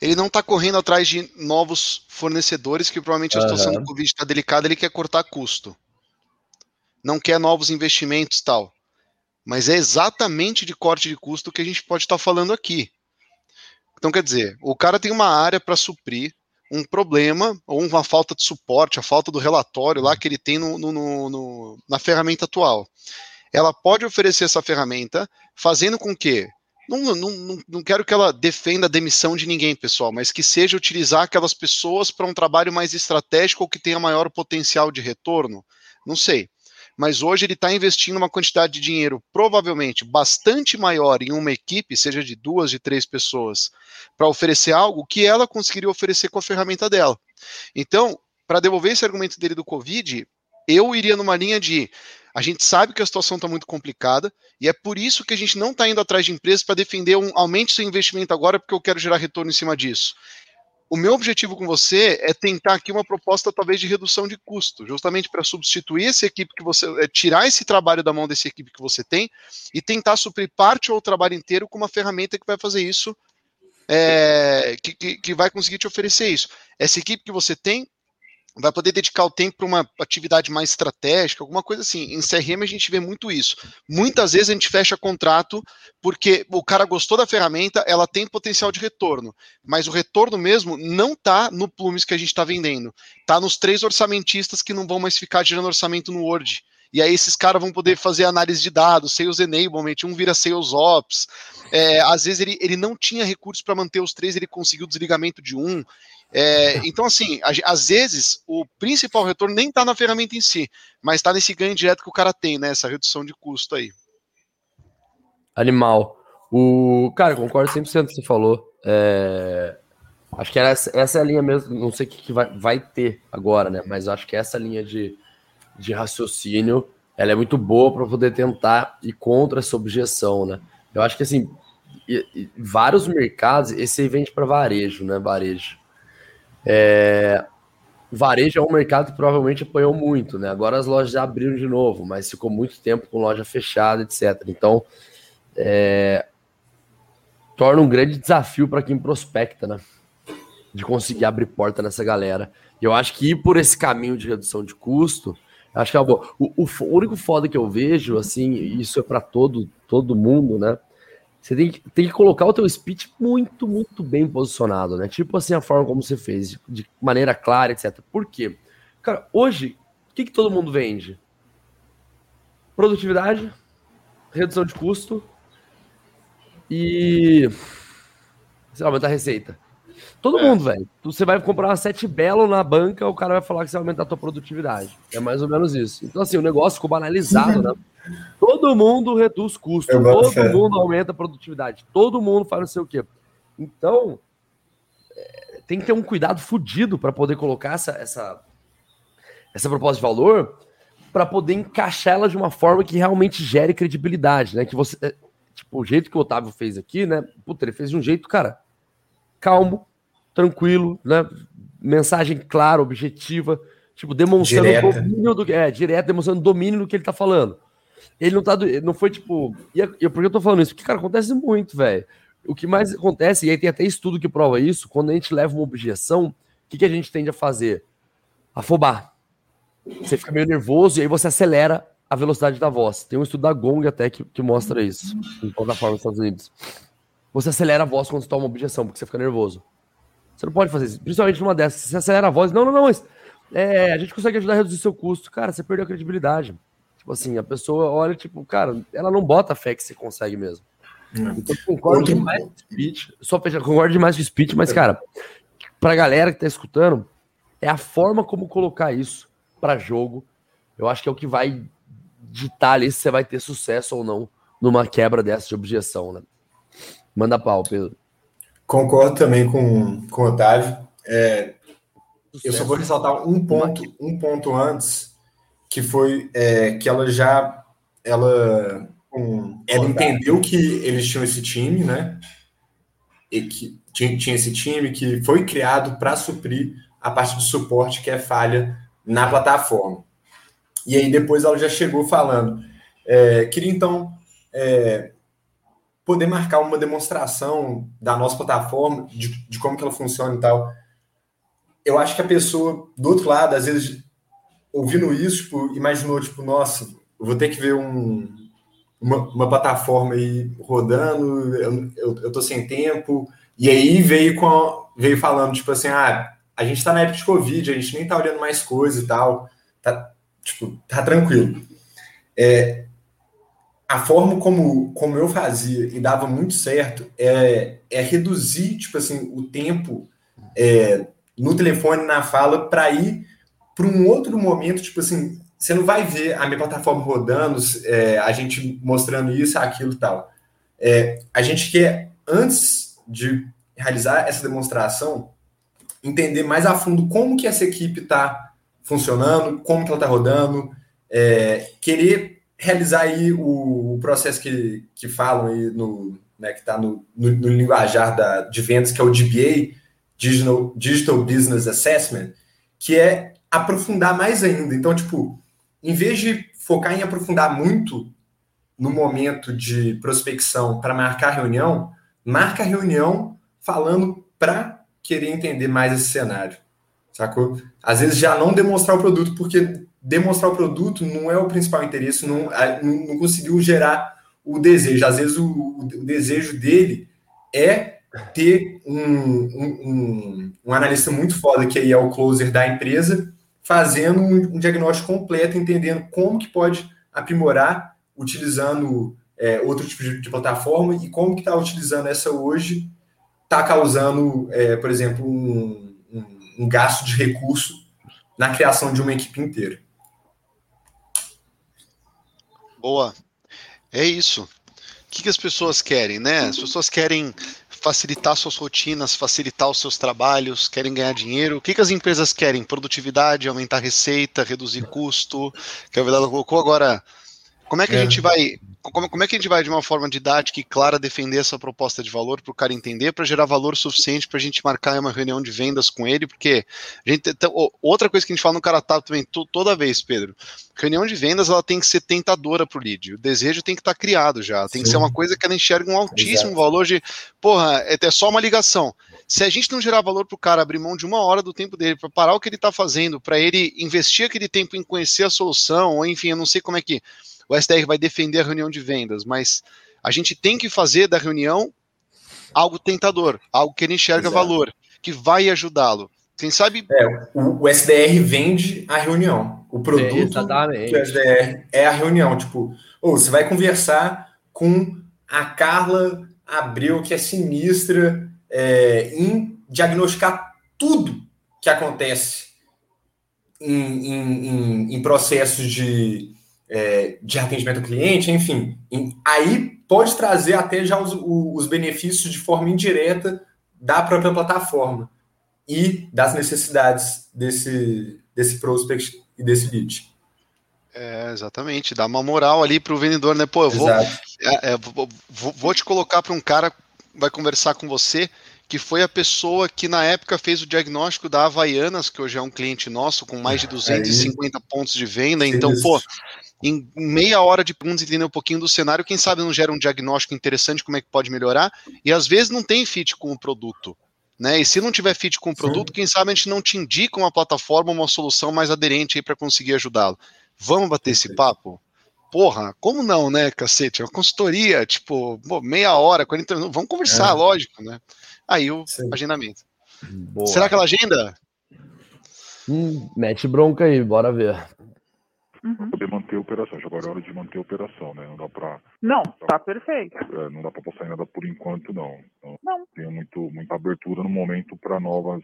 ele não está correndo atrás de novos fornecedores, que provavelmente a situação do Covid está delicada, ele quer cortar custo não quer novos investimentos tal. Mas é exatamente de corte de custo que a gente pode estar tá falando aqui. Então, quer dizer, o cara tem uma área para suprir um problema ou uma falta de suporte, a falta do relatório lá que ele tem no, no, no, na ferramenta atual. Ela pode oferecer essa ferramenta fazendo com que. Não, não, não quero que ela defenda a demissão de ninguém, pessoal, mas que seja utilizar aquelas pessoas para um trabalho mais estratégico ou que tenha maior potencial de retorno. Não sei mas hoje ele está investindo uma quantidade de dinheiro provavelmente bastante maior em uma equipe, seja de duas, de três pessoas, para oferecer algo que ela conseguiria oferecer com a ferramenta dela. Então, para devolver esse argumento dele do Covid, eu iria numa linha de a gente sabe que a situação está muito complicada e é por isso que a gente não está indo atrás de empresas para defender um aumente seu investimento agora porque eu quero gerar retorno em cima disso. O meu objetivo com você é tentar aqui uma proposta talvez de redução de custo, justamente para substituir essa equipe que você, é, tirar esse trabalho da mão dessa equipe que você tem e tentar suprir parte ou o trabalho inteiro com uma ferramenta que vai fazer isso, é, que, que, que vai conseguir te oferecer isso. Essa equipe que você tem vai poder dedicar o tempo para uma atividade mais estratégica, alguma coisa assim. Em CRM a gente vê muito isso. Muitas vezes a gente fecha contrato porque o cara gostou da ferramenta, ela tem potencial de retorno, mas o retorno mesmo não está no Plumes que a gente está vendendo, está nos três orçamentistas que não vão mais ficar gerando orçamento no Word. E aí esses caras vão poder fazer análise de dados, sales enablement, um vira sales ops. É, às vezes ele, ele não tinha recursos para manter os três, ele conseguiu desligamento de um. É, então, assim, às vezes o principal retorno nem está na ferramenta em si, mas está nesse ganho direto que o cara tem, né? Essa redução de custo aí. Animal. O cara, concordo 100% com o que você falou. É... Acho que essa, essa é a linha mesmo. Não sei o que, que vai, vai ter agora, né? Mas acho que essa linha de, de raciocínio ela é muito boa para poder tentar ir contra essa objeção, né? Eu acho que assim, e, e vários mercados, esse aí vende para varejo, né? Varejo. É, varejo é um mercado que provavelmente apanhou muito, né? Agora as lojas já abriram de novo, mas ficou muito tempo com loja fechada, etc. Então, é, torna um grande desafio para quem prospecta, né? De conseguir abrir porta nessa galera. E eu acho que ir por esse caminho de redução de custo, acho que é bom. O, o, o único foda que eu vejo, assim, isso é para todo, todo mundo, né? Você tem que, tem que colocar o teu speech muito, muito bem posicionado, né? Tipo assim, a forma como você fez, de, maneira clara, etc. Por quê? Cara, hoje, o que, que todo mundo vende? Produtividade, redução de custo e. Sei lá, aumentar a receita. Todo é. mundo, velho. Você vai comprar uma sete belo na banca, o cara vai falar que você vai aumentar a tua produtividade. É mais ou menos isso. Então, assim, o negócio ficou banalizado, né? Todo mundo reduz custo, todo fé. mundo aumenta a produtividade, todo mundo faz não sei o quê. Então, é, tem que ter um cuidado fodido para poder colocar essa, essa, essa proposta de valor para poder encaixar ela de uma forma que realmente gere credibilidade, né? Que você, é, tipo, o jeito que o Otávio fez aqui, né? Puta, ele fez de um jeito, cara, calmo, tranquilo, né? Mensagem clara, objetiva, tipo, demonstrando Direta. domínio do é, direto, demonstrando domínio do que ele tá falando. Ele não tá. Não foi tipo. E, e por que eu tô falando isso? Porque, cara, acontece muito, velho. O que mais acontece, e aí tem até estudo que prova isso, quando a gente leva uma objeção, o que, que a gente tende a fazer? Afobar. Você fica meio nervoso e aí você acelera a velocidade da voz. Tem um estudo da Gong até que, que mostra isso, em plataforma dos Estados Unidos. Você acelera a voz quando você toma uma objeção, porque você fica nervoso. Você não pode fazer isso. Principalmente numa dessas. Você acelera a voz. Não, não, não, mas é, a gente consegue ajudar a reduzir seu custo. Cara, você perdeu a credibilidade. Tipo assim, a pessoa olha, tipo, cara, ela não bota fé que você consegue mesmo. Hum. Então, concordo Outro... demais com o speech. Só concordo demais com o speech, mas, cara, pra galera que tá escutando, é a forma como colocar isso. para jogo. Eu acho que é o que vai ditar ali se você vai ter sucesso ou não numa quebra dessa de objeção, né? Manda pau, Pedro. Concordo também com, com o Otávio. É, eu só vou ressaltar um ponto, um ponto antes, que foi é, que ela já ela, um, ela entendeu que eles tinham esse time, né? E que tinha, tinha esse time que foi criado para suprir a parte do suporte que é falha na plataforma. E aí depois ela já chegou falando. É, queria então é, poder marcar uma demonstração da nossa plataforma, de, de como que ela funciona e tal. Eu acho que a pessoa do outro lado, às vezes, ouvindo isso, tipo, imaginou, tipo, nossa, vou ter que ver um, uma, uma plataforma aí rodando, eu, eu, eu, tô sem tempo. E aí veio, com, veio falando, tipo assim, ah, a gente tá na época de Covid, a gente nem tá olhando mais coisa e tal. Tá, tipo, tá tranquilo. É, a forma como, como eu fazia e dava muito certo é, é reduzir, tipo assim, o tempo é, no telefone, na fala, para ir para um outro momento, tipo assim, você não vai ver a minha plataforma rodando, é, a gente mostrando isso, aquilo e tal. É, a gente quer, antes de realizar essa demonstração, entender mais a fundo como que essa equipe está funcionando, como que ela está rodando, é, querer realizar aí o, o, processo que, que falam aí no, né, que está no, no, no, linguajar da, de vendas, que é o DBA, Digital, Digital Business Assessment, que é aprofundar mais ainda. Então, tipo, em vez de focar em aprofundar muito no momento de prospecção para marcar reunião, marca a reunião falando para querer entender mais esse cenário. Sacou? Às vezes já não demonstrar o produto, porque demonstrar o produto não é o principal interesse, não, não conseguiu gerar o desejo. Às vezes o, o desejo dele é ter um, um, um, um, analista muito foda, que aí é o closer da empresa, fazendo um, diagnóstico completo, entendendo como que pode aprimorar, utilizando é, outro tipo de, de, plataforma e como que está utilizando essa hoje, está causando, é, por exemplo, um, um gasto de recurso na criação de uma equipe inteira. Boa. É isso. O que, que as pessoas querem, né? As pessoas querem facilitar suas rotinas, facilitar os seus trabalhos, querem ganhar dinheiro. O que, que as empresas querem? Produtividade, aumentar receita, reduzir custo. Que a Velada colocou agora. Como é que é. a gente vai como, como, é que a gente vai, de uma forma didática e clara, defender essa proposta de valor para o cara entender, para gerar valor suficiente para a gente marcar uma reunião de vendas com ele? Porque a gente. Outra coisa que a gente fala no Caratab também, toda vez, Pedro, reunião de vendas ela tem que ser tentadora para o lead. O desejo tem que estar tá criado já. Tem Sim. que ser uma coisa que ela enxerga um altíssimo Exato. valor de. Porra, é, é só uma ligação. Se a gente não gerar valor para o cara, abrir mão de uma hora do tempo dele para parar o que ele está fazendo, para ele investir aquele tempo em conhecer a solução, ou enfim, eu não sei como é que o SDR vai defender a reunião de vendas, mas a gente tem que fazer da reunião algo tentador, algo que ele enxerga Exato. valor, que vai ajudá-lo. Quem sabe. É, o, o, SDR vende a reunião. O produto é, do SDR é a reunião. Tipo, ou você vai conversar com a Carla Abreu, que é sinistra, é, em diagnosticar tudo que acontece em, em, em, em processos de é, de atendimento ao cliente, enfim. Aí pode trazer até já os, os benefícios de forma indireta da própria plataforma e das necessidades desse, desse prospect e desse lead. É, exatamente, dá uma moral ali para o vendedor, né? Pô, eu vou, é, é, vou, vou, te colocar para um cara vai conversar com você que foi a pessoa que na época fez o diagnóstico da Havaianas, que hoje é um cliente nosso com mais de 250 Aí, pontos de venda. Então, pô, em meia hora de perguntas entender um pouquinho do cenário, quem sabe não gera um diagnóstico interessante, como é que pode melhorar, e às vezes não tem fit com o produto. Né? E se não tiver fit com o produto, Sim. quem sabe a gente não te indica uma plataforma, uma solução mais aderente aí para conseguir ajudá-lo. Vamos bater esse papo? Porra, como não, né, cacete? É uma consultoria, tipo, pô, meia hora, 40 minutos, vamos conversar, é. lógico, né? Aí o Sim. agendamento. Boa. Será que ela agenda? Hum, mete bronca aí, bora ver uhum. poder manter a operação. Agora é hora de manter a operação, né? Não dá para. Não, tá perfeito. É, não dá para passar em nada por enquanto, não. Então, não. Tem muito, muita abertura no momento para novas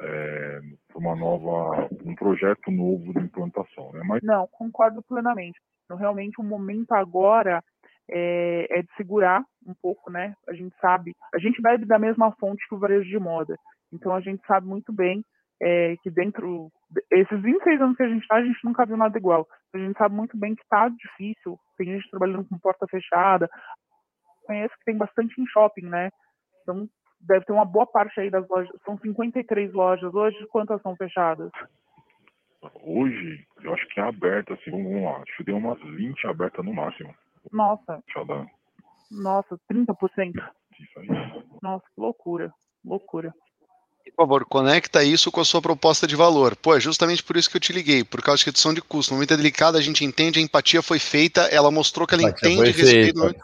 é, para uma nova, um projeto novo de implantação, né? Mas Não, concordo plenamente. Então, realmente, o momento agora é, é de segurar um pouco, né? A gente sabe, a gente bebe da mesma fonte que o varejo de moda. Então, a gente sabe muito bem é, que dentro esses 26 anos que a gente está, a gente nunca viu nada igual. A gente sabe muito bem que está difícil. Tem gente trabalhando com porta fechada. Conheço que tem bastante em shopping, né? Então, deve ter uma boa parte aí das lojas. São 53 lojas hoje. Quantas são fechadas? hoje, eu acho que é aberta, assim, vamos lá, acho que deu umas 20 abertas no máximo. Nossa, Fechada, nossa, 30%. isso aí. Nossa, que loucura. Loucura. Por favor, conecta isso com a sua proposta de valor. Pô, é justamente por isso que eu te liguei, por causa de redução de custo. No momento é delicado, a gente entende, a empatia foi feita, ela mostrou que ela Empatia entende respeito. feita.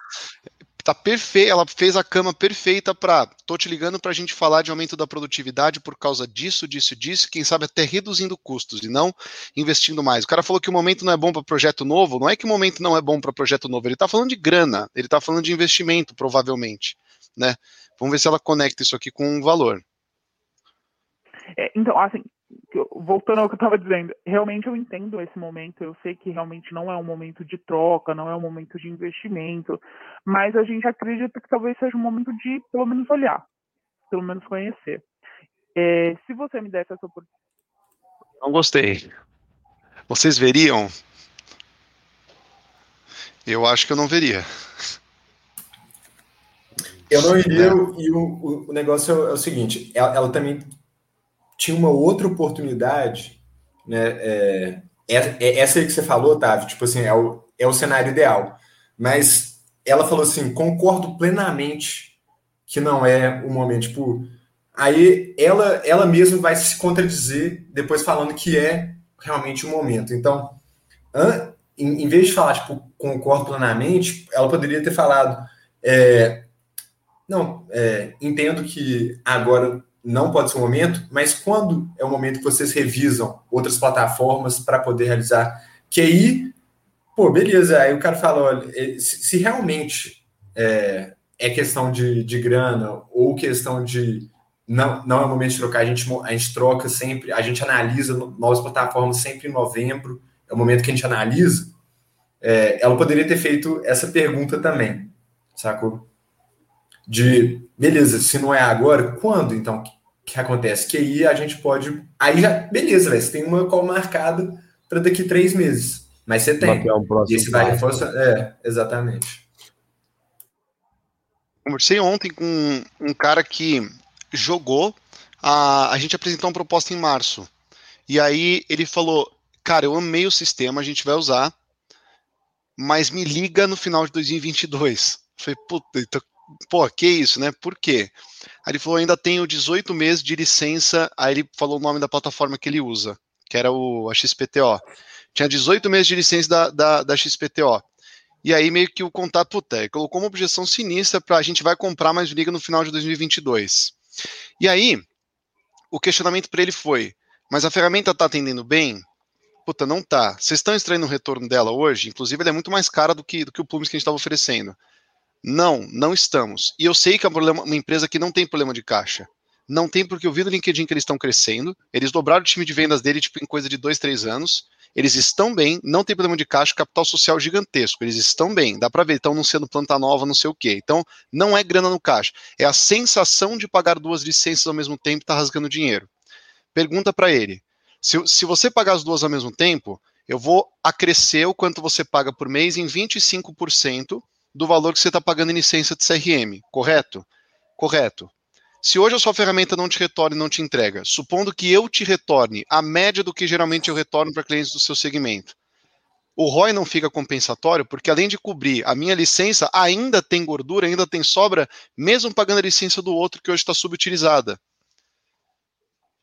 Tá perfeita, ela fez a cama perfeita para. Tô te ligando para a gente falar de aumento da produtividade por causa disso, disso, disso, quem sabe até reduzindo custos e não investindo mais. O cara falou que o momento não é bom para projeto novo, não é que o momento não é bom para projeto novo, ele tá falando de grana, ele tá falando de investimento, provavelmente, né? Vamos ver se ela conecta isso aqui com um valor. É, então, assim, voltando ao que eu estava dizendo, realmente eu entendo esse momento, eu sei que realmente não é um momento de troca, não é um momento de investimento, mas a gente acredita que talvez seja um momento de, pelo menos, olhar, pelo menos conhecer. É, se você me desse essa oportunidade, Não gostei. Vocês veriam? Eu acho que eu não veria. Eu não iria, e o, o- negócio é o, é o seguinte: ela, ela também tinha uma outra oportunidade, né? É, é- é essa aí que você falou, Otávio, tipo assim, é o, é o cenário ideal. Mas ela falou assim: concordo plenamente que não é o momento. Tipo, aí ela, ela mesma vai se contradizer depois falando que é realmente o momento. Então, em, em vez de falar, tipo, concordo plenamente, ela poderia ter falado. é, não, é, entendo que agora não pode ser o momento, mas quando é o momento que vocês revisam outras plataformas para poder realizar? Que aí, pô, beleza, aí o cara fala, olha, eh, se, realmente é, é questão de, de grana ou questão de não, não é o momento de trocar, a gente, a gente troca sempre, a gente analisa no- novas plataformas sempre em novembro, é o momento que a gente analisa, é, ela poderia ter feito essa pergunta também, sacou? De beleza, se não é agora, quando então que, acontece? Que aí a gente pode. Aí já, beleza, velho, você tem uma call marcada para daqui três meses. Mas você tem. Mapear um E próximo esse vai reforçar. É, exatamente. Conversei ontem com um, um cara que jogou. A, a gente apresentou uma proposta em março. E aí ele falou: Cara, eu amei o sistema, a gente vai usar, mas me liga no final de 2022. Eu falei: Puta, então, pô, que isso, né? Por quê? Aí ele falou: Ainda tenho 18 meses de licença. Aí ele falou o nome da plataforma que ele usa, que era o, a XPTO. Tinha 18 meses de licença da, da, da XPTO. E aí meio que o contato, puta, colocou uma objeção sinistra para a gente vai comprar, mas liga no final de 2022. E aí, o questionamento para ele foi, mas a ferramenta tá atendendo bem? Puta, não tá. Vocês estão extraindo o retorno dela hoje? Inclusive, ela é muito mais cara do que, do que o Plumes que a gente estava oferecendo. Não, não estamos. E eu sei que é um problema, uma empresa que não tem problema de caixa. Não tem porque eu vi no LinkedIn que eles estão crescendo. Eles dobraram o time de vendas dele tipo, em coisa de dois, três anos. Eles estão bem, não tem problema de caixa, capital social gigantesco. Eles estão bem, dá para ver, estão anunciando planta nova, não sei o quê. Então, não é grana no caixa. É a sensação de pagar duas licenças ao mesmo tempo e tá rasgando dinheiro. Pergunta para ele: se, se você pagar as duas ao mesmo tempo, eu vou acrescer o quanto você paga por mês em 25% do valor que você está pagando em licença de CRM, correto? Correto. Se hoje a sua ferramenta não te retorna e não te entrega, supondo que eu te retorne a média do que geralmente eu retorno para clientes do seu segmento, o ROI não fica compensatório, porque além de cobrir a minha licença, ainda tem gordura, ainda tem sobra, mesmo pagando a licença do outro que hoje está subutilizada.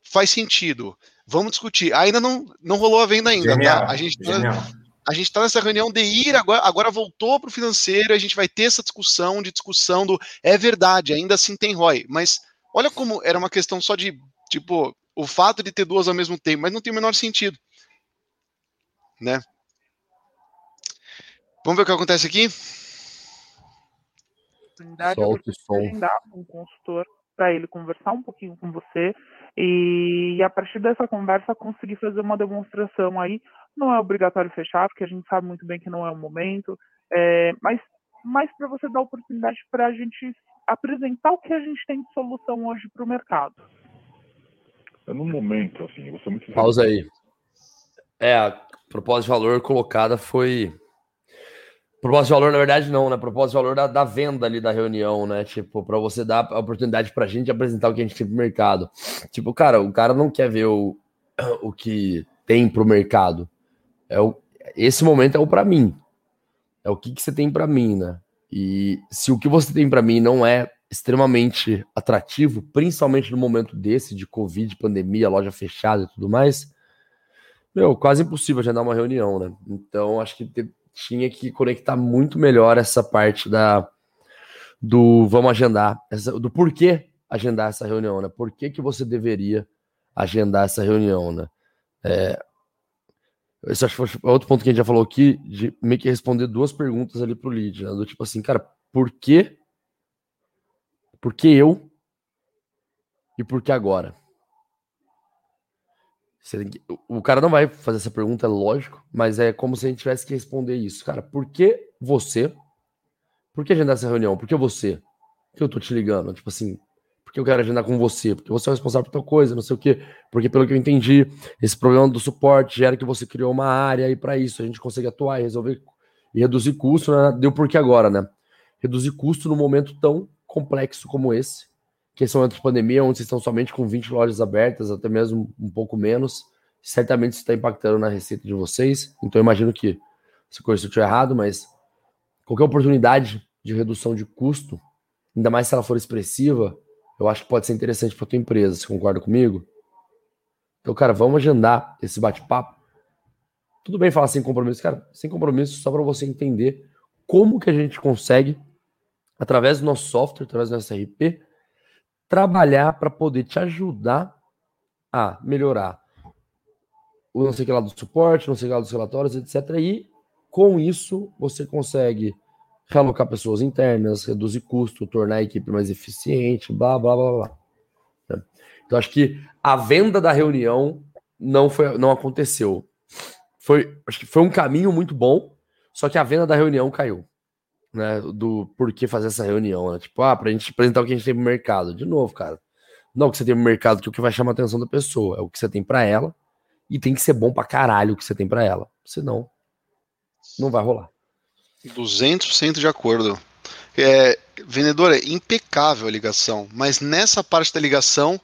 Faz sentido. Vamos discutir. Ainda não, não rolou a venda ainda, Genial, tá? A gente tá- genial. A gente está nessa reunião de ir, agora, agora voltou para o financeiro, a gente vai ter essa discussão de discussão do é verdade, ainda assim tem ROI, mas olha como era uma questão só de, tipo, o fato de ter duas ao mesmo tempo, mas não tem o menor sentido. Né? Vamos ver o que acontece aqui? oportunidade, som. agendar um consultor para ele conversar um pouquinho com você e, a partir dessa conversa conseguir fazer uma demonstração aí. Não é obrigatório fechar, porque a gente sabe muito bem que não é o momento, é, mas, mas para você dar oportunidade para a gente apresentar o que a gente tem de solução hoje para o mercado. É no momento, assim, você muito Pausa aí. É, a proposta de valor colocada foi Proposta de valor, na verdade, não, né? Proposta de valor da, da venda ali da reunião, né? Tipo, para você dar a oportunidade pra gente apresentar o que a gente tem pro mercado. Tipo, cara, o cara não quer ver o, o que tem pro mercado. É o, esse momento é o para mim. É o que, que você tem para mim, né? E se o que você tem para mim não é extremamente atrativo, principalmente no momento desse de Covid, pandemia, loja fechada e tudo mais, meu, quase impossível agendar uma reunião, né? Então, acho que tinha que conectar muito melhor essa parte da do vamos agendar, essa, do porquê agendar essa reunião, né? Por que, que você deveria agendar essa reunião, né? É, esse acho que foi outro ponto que a gente já falou aqui, de meio que responder duas perguntas ali pro lead, né? Do tipo assim, cara, por que por que eu e por que agora? O cara não vai fazer essa pergunta, é lógico, mas é como se a gente tivesse que responder isso. Cara, por que você? Por que agendar essa reunião? Por que você? Por que eu tô te ligando? Tipo assim, por que eu quero agendar com você? Porque você é o responsável por tal coisa, não sei o quê. Porque, pelo que eu entendi, esse problema do suporte gera que você criou uma área aí para isso. A gente consegue atuar e resolver e reduzir custo, né? Deu por que agora, né? Reduzir custo num momento tão complexo como esse que são entre pandemia, onde vocês estão somente com 20 lojas abertas, até mesmo um pouco menos, certamente isso está impactando na receita de vocês. Então, imagino que, se eu estiver errado, mas qualquer oportunidade de redução de custo, ainda mais se ela for expressiva, eu acho que pode ser interessante para tua empresa. Você concorda comigo? Então, cara, vamos agendar esse bate-papo. Tudo bem falar sem compromisso, cara, sem compromisso, só para você entender como que a gente consegue, através do nosso software, através do nosso RP, trabalhar para poder te ajudar a melhorar o não sei que lá do suporte, não sei que lá dos relatórios, etc. E com isso você consegue realocar pessoas internas, reduzir custo, tornar a equipe mais eficiente, blá blá blá blá. Né? Então acho que a venda da reunião não foi, não aconteceu. Foi, acho que foi um caminho muito bom, só que a venda da reunião caiu né, do porquê fazer essa reunião, né? Tipo, ah, pra gente apresentar o que a gente tem no mercado. De novo, cara. Não o que você tem no mercado, que é o que vai chamar a atenção da pessoa, é o que você tem para ela, e tem que ser bom pra caralho o que você tem para ela. Senão, não vai rolar. 200% de acordo. É, vendedora, é impecável a ligação, mas nessa parte da ligação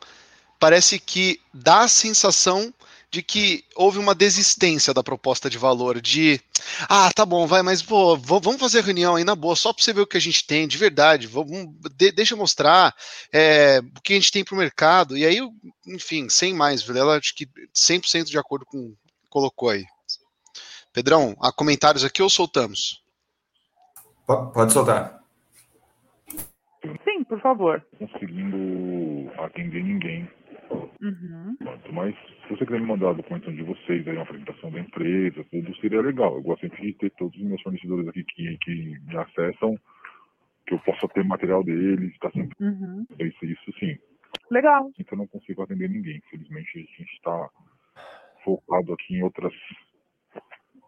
parece que dá a sensação de que houve uma desistência da proposta de valor, de ah, tá bom, vai, mas pô, vamos fazer reunião aí na boa, só para você ver o que a gente tem, de verdade, vamos, de, deixa eu mostrar é, o que a gente tem para o mercado, e aí, enfim, sem mais, Vilela, acho que 100% de acordo com colocou aí. Pedrão, há comentários aqui ou soltamos? Pode soltar. Sim, por favor. Conseguindo atender ninguém Uhum. Mas se você quiser me mandar a documentação de vocês, aí uma apresentação da empresa, tudo seria legal. Eu gosto sempre de ter todos os meus fornecedores aqui que, que me acessam, que eu possa ter material deles, está sempre. Uhum. Isso, isso sim. Legal. Então eu não consigo atender ninguém. Infelizmente a gente está focado aqui em outras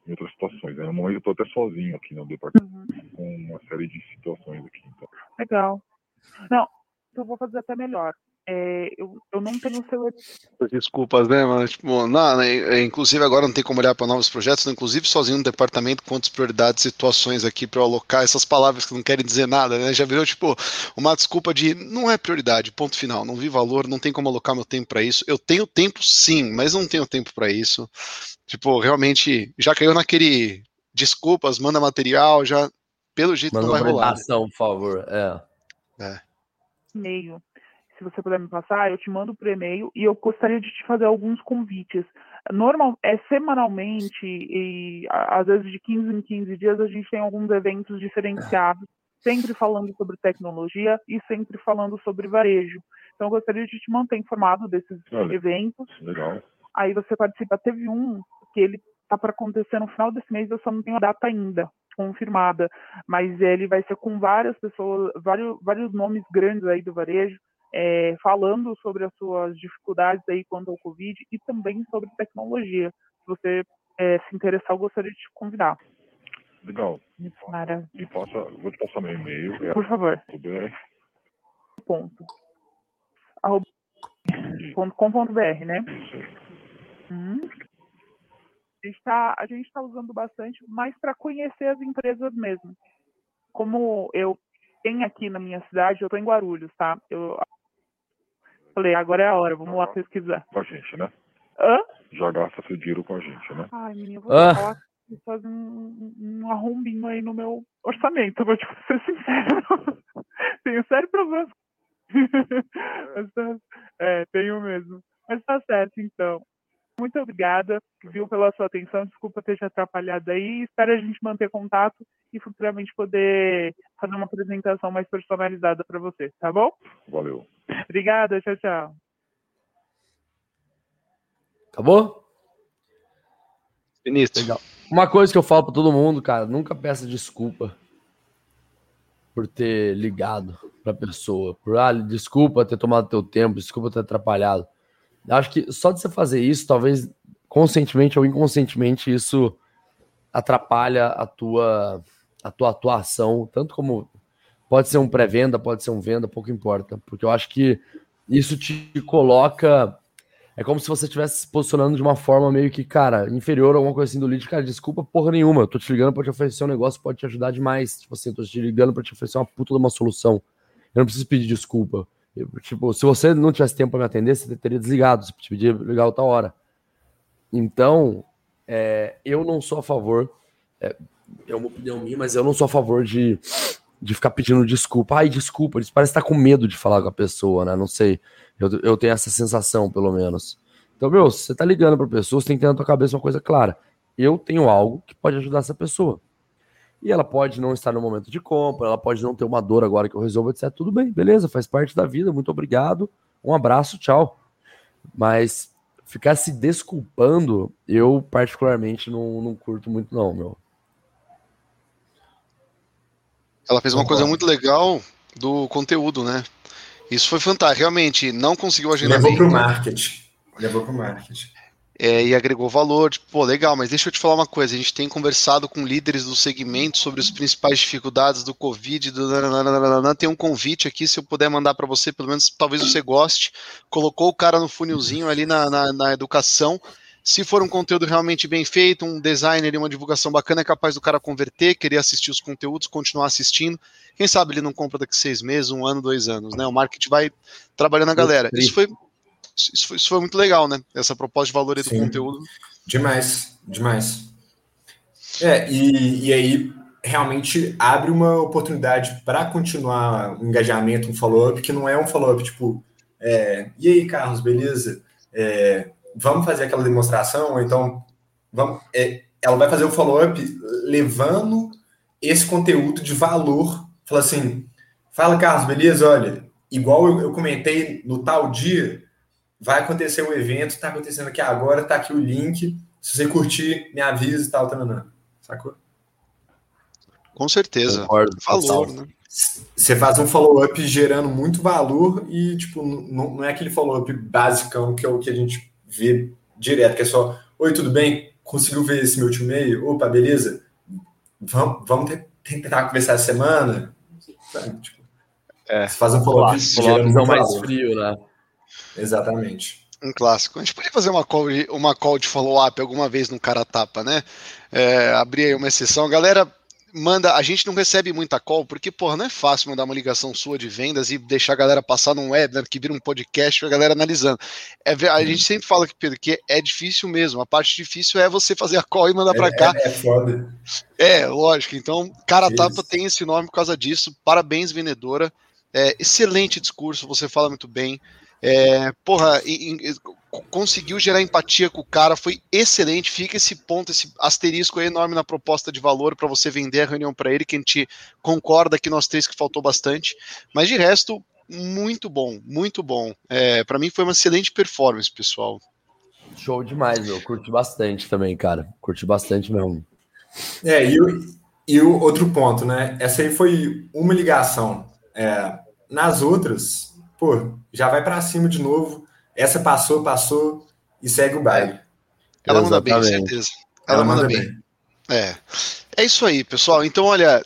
em outras situações. Né? No momento eu estou até sozinho aqui no departamento, uhum. com uma série de situações aqui. Então. Legal. Não, eu vou fazer até melhor. É, eu, eu não tenho seu. Desculpas, né, mano? Tipo, não, né, inclusive agora não tem como olhar para novos projetos, né? inclusive sozinho no departamento, quantas prioridades, situações aqui para alocar essas palavras que não querem dizer nada, né? Já virou, tipo, uma desculpa de não é prioridade, ponto final, não vi valor, não tem como alocar meu tempo para isso. Eu tenho tempo sim, mas não tenho tempo para isso. Tipo, realmente, já caiu naquele desculpas, manda material, já pelo jeito manda não vai rolar. Né? por favor, é. É. Meio se você puder me passar, eu te mando por e-mail e eu gostaria de te fazer alguns convites. Normal, é semanalmente e às vezes de 15 em 15 dias a gente tem alguns eventos diferenciados, sempre falando sobre tecnologia e sempre falando sobre varejo. Então eu gostaria de te manter informado desses Olha, eventos. Legal. Aí você participa. Teve um que ele tá para acontecer no final desse mês, eu só não tenho a data ainda confirmada, mas ele vai ser com várias pessoas, vários, vários nomes grandes aí do varejo é, falando sobre as suas dificuldades aí quanto ao Covid e também sobre tecnologia. Se você é, se interessar, eu gostaria de te convidar. Legal. Mara. E passa, vou te passar meu e-mail. É Por favor. BR. Ponto. Arroba, ponto com ponto br, né? Uhum. A gente está tá usando bastante, mas para conhecer as empresas mesmo. Como eu tenho aqui na minha cidade, eu estou em Guarulhos, tá? Eu falei, agora é a hora, vamos lá pesquisar. Com a gente, né? Hã? Já gasta seu dinheiro com a gente, né? Ai, menina, eu vou Ah. falar que um, um, arrombinho aí no meu orçamento, vou te ser sincero. tenho sério problema. Mas tá- é, tenho mesmo. Mas tá certo, então. Muito obrigada, viu, pela sua atenção. Desculpa ter te atrapalhado aí. Espero a gente manter contato e futuramente poder fazer uma apresentação mais personalizada para você, tá bom? Valeu. Obrigada, tchau, tchau. Acabou? Benito. Legal. Uma coisa que eu falo pra todo mundo, cara, nunca peça desculpa por ter ligado pra pessoa. Por, ah, desculpa ter tomado teu tempo, desculpa ter atrapalhado. Acho que só de você fazer isso, talvez conscientemente ou inconscientemente, isso atrapalha a tua, a tua atuação, tanto como pode ser um pré-venda, pode ser um venda, pouco importa. Porque eu acho que isso te coloca é como se você estivesse se posicionando de uma forma meio que, cara, inferior a alguma coisa assim do lead. Cara, desculpa porra nenhuma. Eu tô te ligando pra te oferecer um negócio pode te ajudar demais. Tipo assim, eu tô te ligando pra te oferecer uma puta de uma solução. Eu não preciso pedir desculpa. Tipo, se você não tivesse tempo pra me atender, você teria desligado. Você te pedia ligar outra hora. Então, é, eu não sou a favor. É, é uma opinião minha, mas eu não sou a favor de, de ficar pedindo desculpa. Ai, desculpa. Eles parecem estar com medo de falar com a pessoa, né? Não sei. Eu, eu tenho essa sensação, pelo menos. Então, meu, você tá ligando pra pessoa, você tem que ter na tua cabeça uma coisa clara. Eu tenho algo que pode ajudar essa pessoa. E ela pode não estar no momento de compra, ela pode não ter uma dor agora que eu resolvo, etc. Tudo bem, beleza, faz parte da vida, muito obrigado. Um abraço, tchau. Mas ficar se desculpando, eu particularmente não, não curto muito, não, meu. Ela fez uma coisa muito legal do conteúdo, né? Isso foi fantástico. Realmente, não conseguiu Levou agendamento. pro marketing. Levou pro marketing. É, e agregou valor. Tipo, pô, legal, mas deixa eu te falar uma coisa. A gente tem conversado com líderes do segmento sobre as principais dificuldades do Covid. Do nananana. Tem um convite aqui, se eu puder mandar para você, pelo menos talvez você goste. Colocou o cara no funilzinho ali na, na, na educação. Se for um conteúdo realmente bem feito, um designer e uma divulgação bacana, é capaz do cara converter, querer assistir os conteúdos, continuar assistindo. Quem sabe ele não compra daqui seis meses, um ano, dois anos, né? O marketing vai trabalhando a galera. Isso foi, isso foi, isso foi muito legal, né? Essa proposta de valor do conteúdo. Demais, demais. É, e, e aí realmente abre uma oportunidade para continuar um engajamento, um follow-up, que não é um follow-up tipo, é, e aí, Carlos, beleza? É, vamos fazer aquela demonstração, ou então vamos, é, ela vai fazer o follow-up levando esse conteúdo de valor. Fala assim, fala, Carlos, beleza? Olha, igual eu, eu comentei no tal dia, vai acontecer o evento, está acontecendo aqui agora, tá aqui o link. Se você curtir, me avisa e tal, tal, sacou? Com certeza. Concordo, Valor, né? Você faz um follow-up gerando muito valor e, tipo, não, não é aquele follow-up basicão que é o que a gente vê direto, que é só, oi, tudo bem? Conseguiu ver esse meu último e-mail? Opa, beleza? Vamos, vamos te- tentar conversar essa semana? Sabe? Tipo, É. Você faz um follow-up gerando Follow-ups são muito mais valor. frio, né? Exatamente. Um clássico. A gente podia fazer uma call, de- uma call de follow-up alguma vez no cara tapa, né? É, abrir aí uma exceção. Galera, manda. A gente não recebe muita call, porque, porra, não é fácil mandar uma ligação sua de vendas e deixar a galera passar num webinar que vira um podcast a galera analisando. É, a gente sempre fala que, Pedro, que é difícil mesmo. A parte difícil é você fazer a call e mandar pra É, cá. é, é foda. É, lógico. Então, Cara. Tapa tem esse nome por causa disso. Parabéns, vendedora. É, excelente discurso, você fala muito bem. É, porra, e- e- conseguiu gerar empatia com o cara, foi excelente. Fica esse ponto, esse asterisco enorme na proposta de valor para você vender a reunião para ele, que a gente concorda que nós três que faltou bastante. Mas de resto, muito bom, muito bom. É, para mim foi uma excelente performance, pessoal. Show demais, meu. Curti bastante também, cara. Curti bastante mesmo. É, e, o- e o outro ponto, né? Essa aí foi uma ligação. É, nas outras, pô, já vai para cima de novo. Essa passou, passou e segue o baile. Ela manda bem, com certeza. Ela, Ela manda, manda, bem. bem. É. É isso aí, pessoal. Então, olha,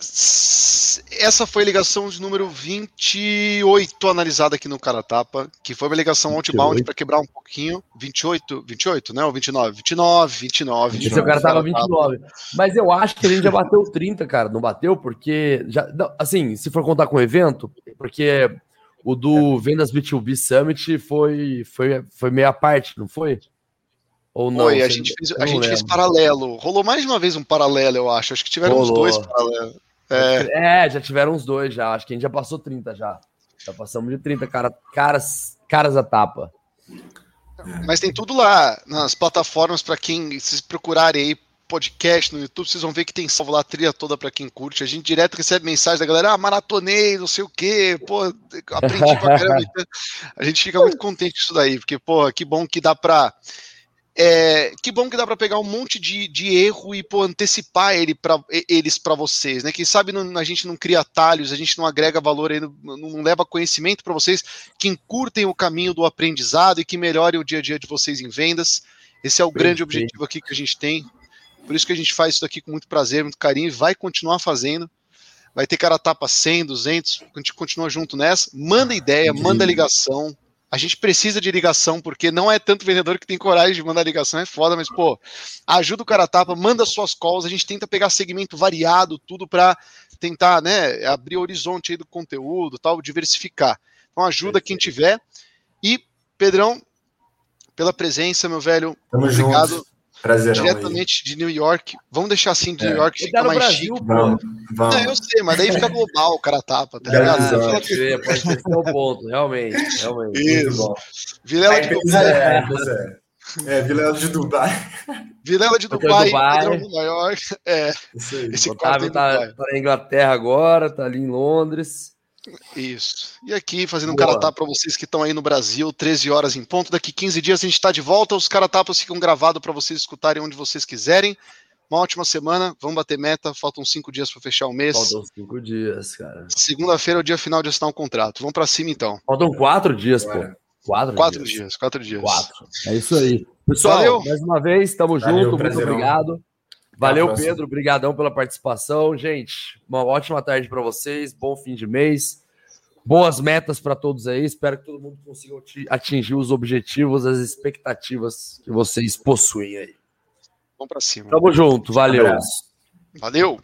essa foi a ligação de número 28 analisada aqui no Cara Tapa, que foi uma ligação outbound para quebrar um pouquinho. 28, 28, né? Ou 29? 29, 29. Esse 29, o cara tava 29. Mas eu acho que a gente já bateu 30, cara. Não bateu? Porque, já, não, assim, se for contar com o evento, porque o do Vendas B2B Summit foi, foi, foi meia parte, não foi? Ou não? Foi, a gente, fez, a gente fez paralelo. Rolou mais de uma vez um paralelo, eu acho. Acho que tiveram Rolou. uns dois paralelos. É. é. já tiveram uns dois já. Acho que a gente já passou 30 já. Já passamos de 30 cara, caras, caras a tapa. Mas tem tudo lá nas plataformas para quem se procurarem aí podcast no YouTube, vocês vão ver que tem salvo lá a trilha toda para quem curte. A gente direto recebe mensagem da galera, ah, maratonei, não sei o quê, pô, aprendi pra caramba. a gente fica muito contente com isso daí, porque, pô, que bom que dá pra é, que bom que dá para pegar um monte de, de erro e pô, antecipar ele pra, eles para vocês, né? Quem sabe não, a gente não cria atalhos, a gente não agrega valor, aí, não, não leva conhecimento para vocês que encurtem o caminho do aprendizado e que melhorem o dia a dia de vocês em vendas. Esse é o Perfeito. grande objetivo aqui que a gente tem. Por isso que a gente faz isso aqui com muito prazer, muito carinho e vai continuar fazendo. Vai ter cara tapa 100, 200, a gente continua junto nessa. Manda ideia, manda ligação, a gente precisa de ligação, porque não é tanto vendedor que tem coragem de mandar ligação, é foda, mas, pô, ajuda o cara a tapa, manda suas calls, a gente tenta pegar segmento variado, tudo para tentar, né, abrir o horizonte aí do conteúdo, tal, diversificar. Então ajuda quem tiver. E, Pedrão, pela presença, meu velho, Tamo obrigado. Junto. Prazerão diretamente aí. de New York. Vamos deixar assim de é. New York, fica mais Brasil, chique. Vamos, vamos. Não, eu sei, mas daí fica global o cara tapa, tá ligado? Ah, pode ser, pode ser o ponto, realmente. realmente Isso. Vilela de Dubai. É, é, Vilela de Dubai. Vilela de Dubai, Dubai. de Nova York. É. Isso aí. Esse Otávio tá, tá na Inglaterra agora, tá ali em Londres. Isso. E aqui, fazendo um caratá para vocês que estão aí no Brasil, 13 horas em ponto. Daqui 15 dias a gente está de volta. Os caratapas ficam gravados para vocês escutarem onde vocês quiserem. Uma ótima semana. Vamos bater meta. Faltam cinco dias para fechar o mês. Faltam cinco dias, cara. Segunda-feira é o dia final de assinar o contrato. Vamos para cima então. Faltam quatro dias, pô. Quatro, quatro dias. dias. Quatro dias. Quatro. É isso aí. Pessoal, Valeu. mais uma vez, estamos juntos. Muito obrigado. Valeu, Pedro. Obrigadão pela participação. Gente, uma ótima tarde para vocês. Bom fim de mês. Boas metas para todos aí. Espero que todo mundo consiga atingir os objetivos, as expectativas que vocês possuem aí. Vamos para cima. Tamo junto. Valeu. Valeu.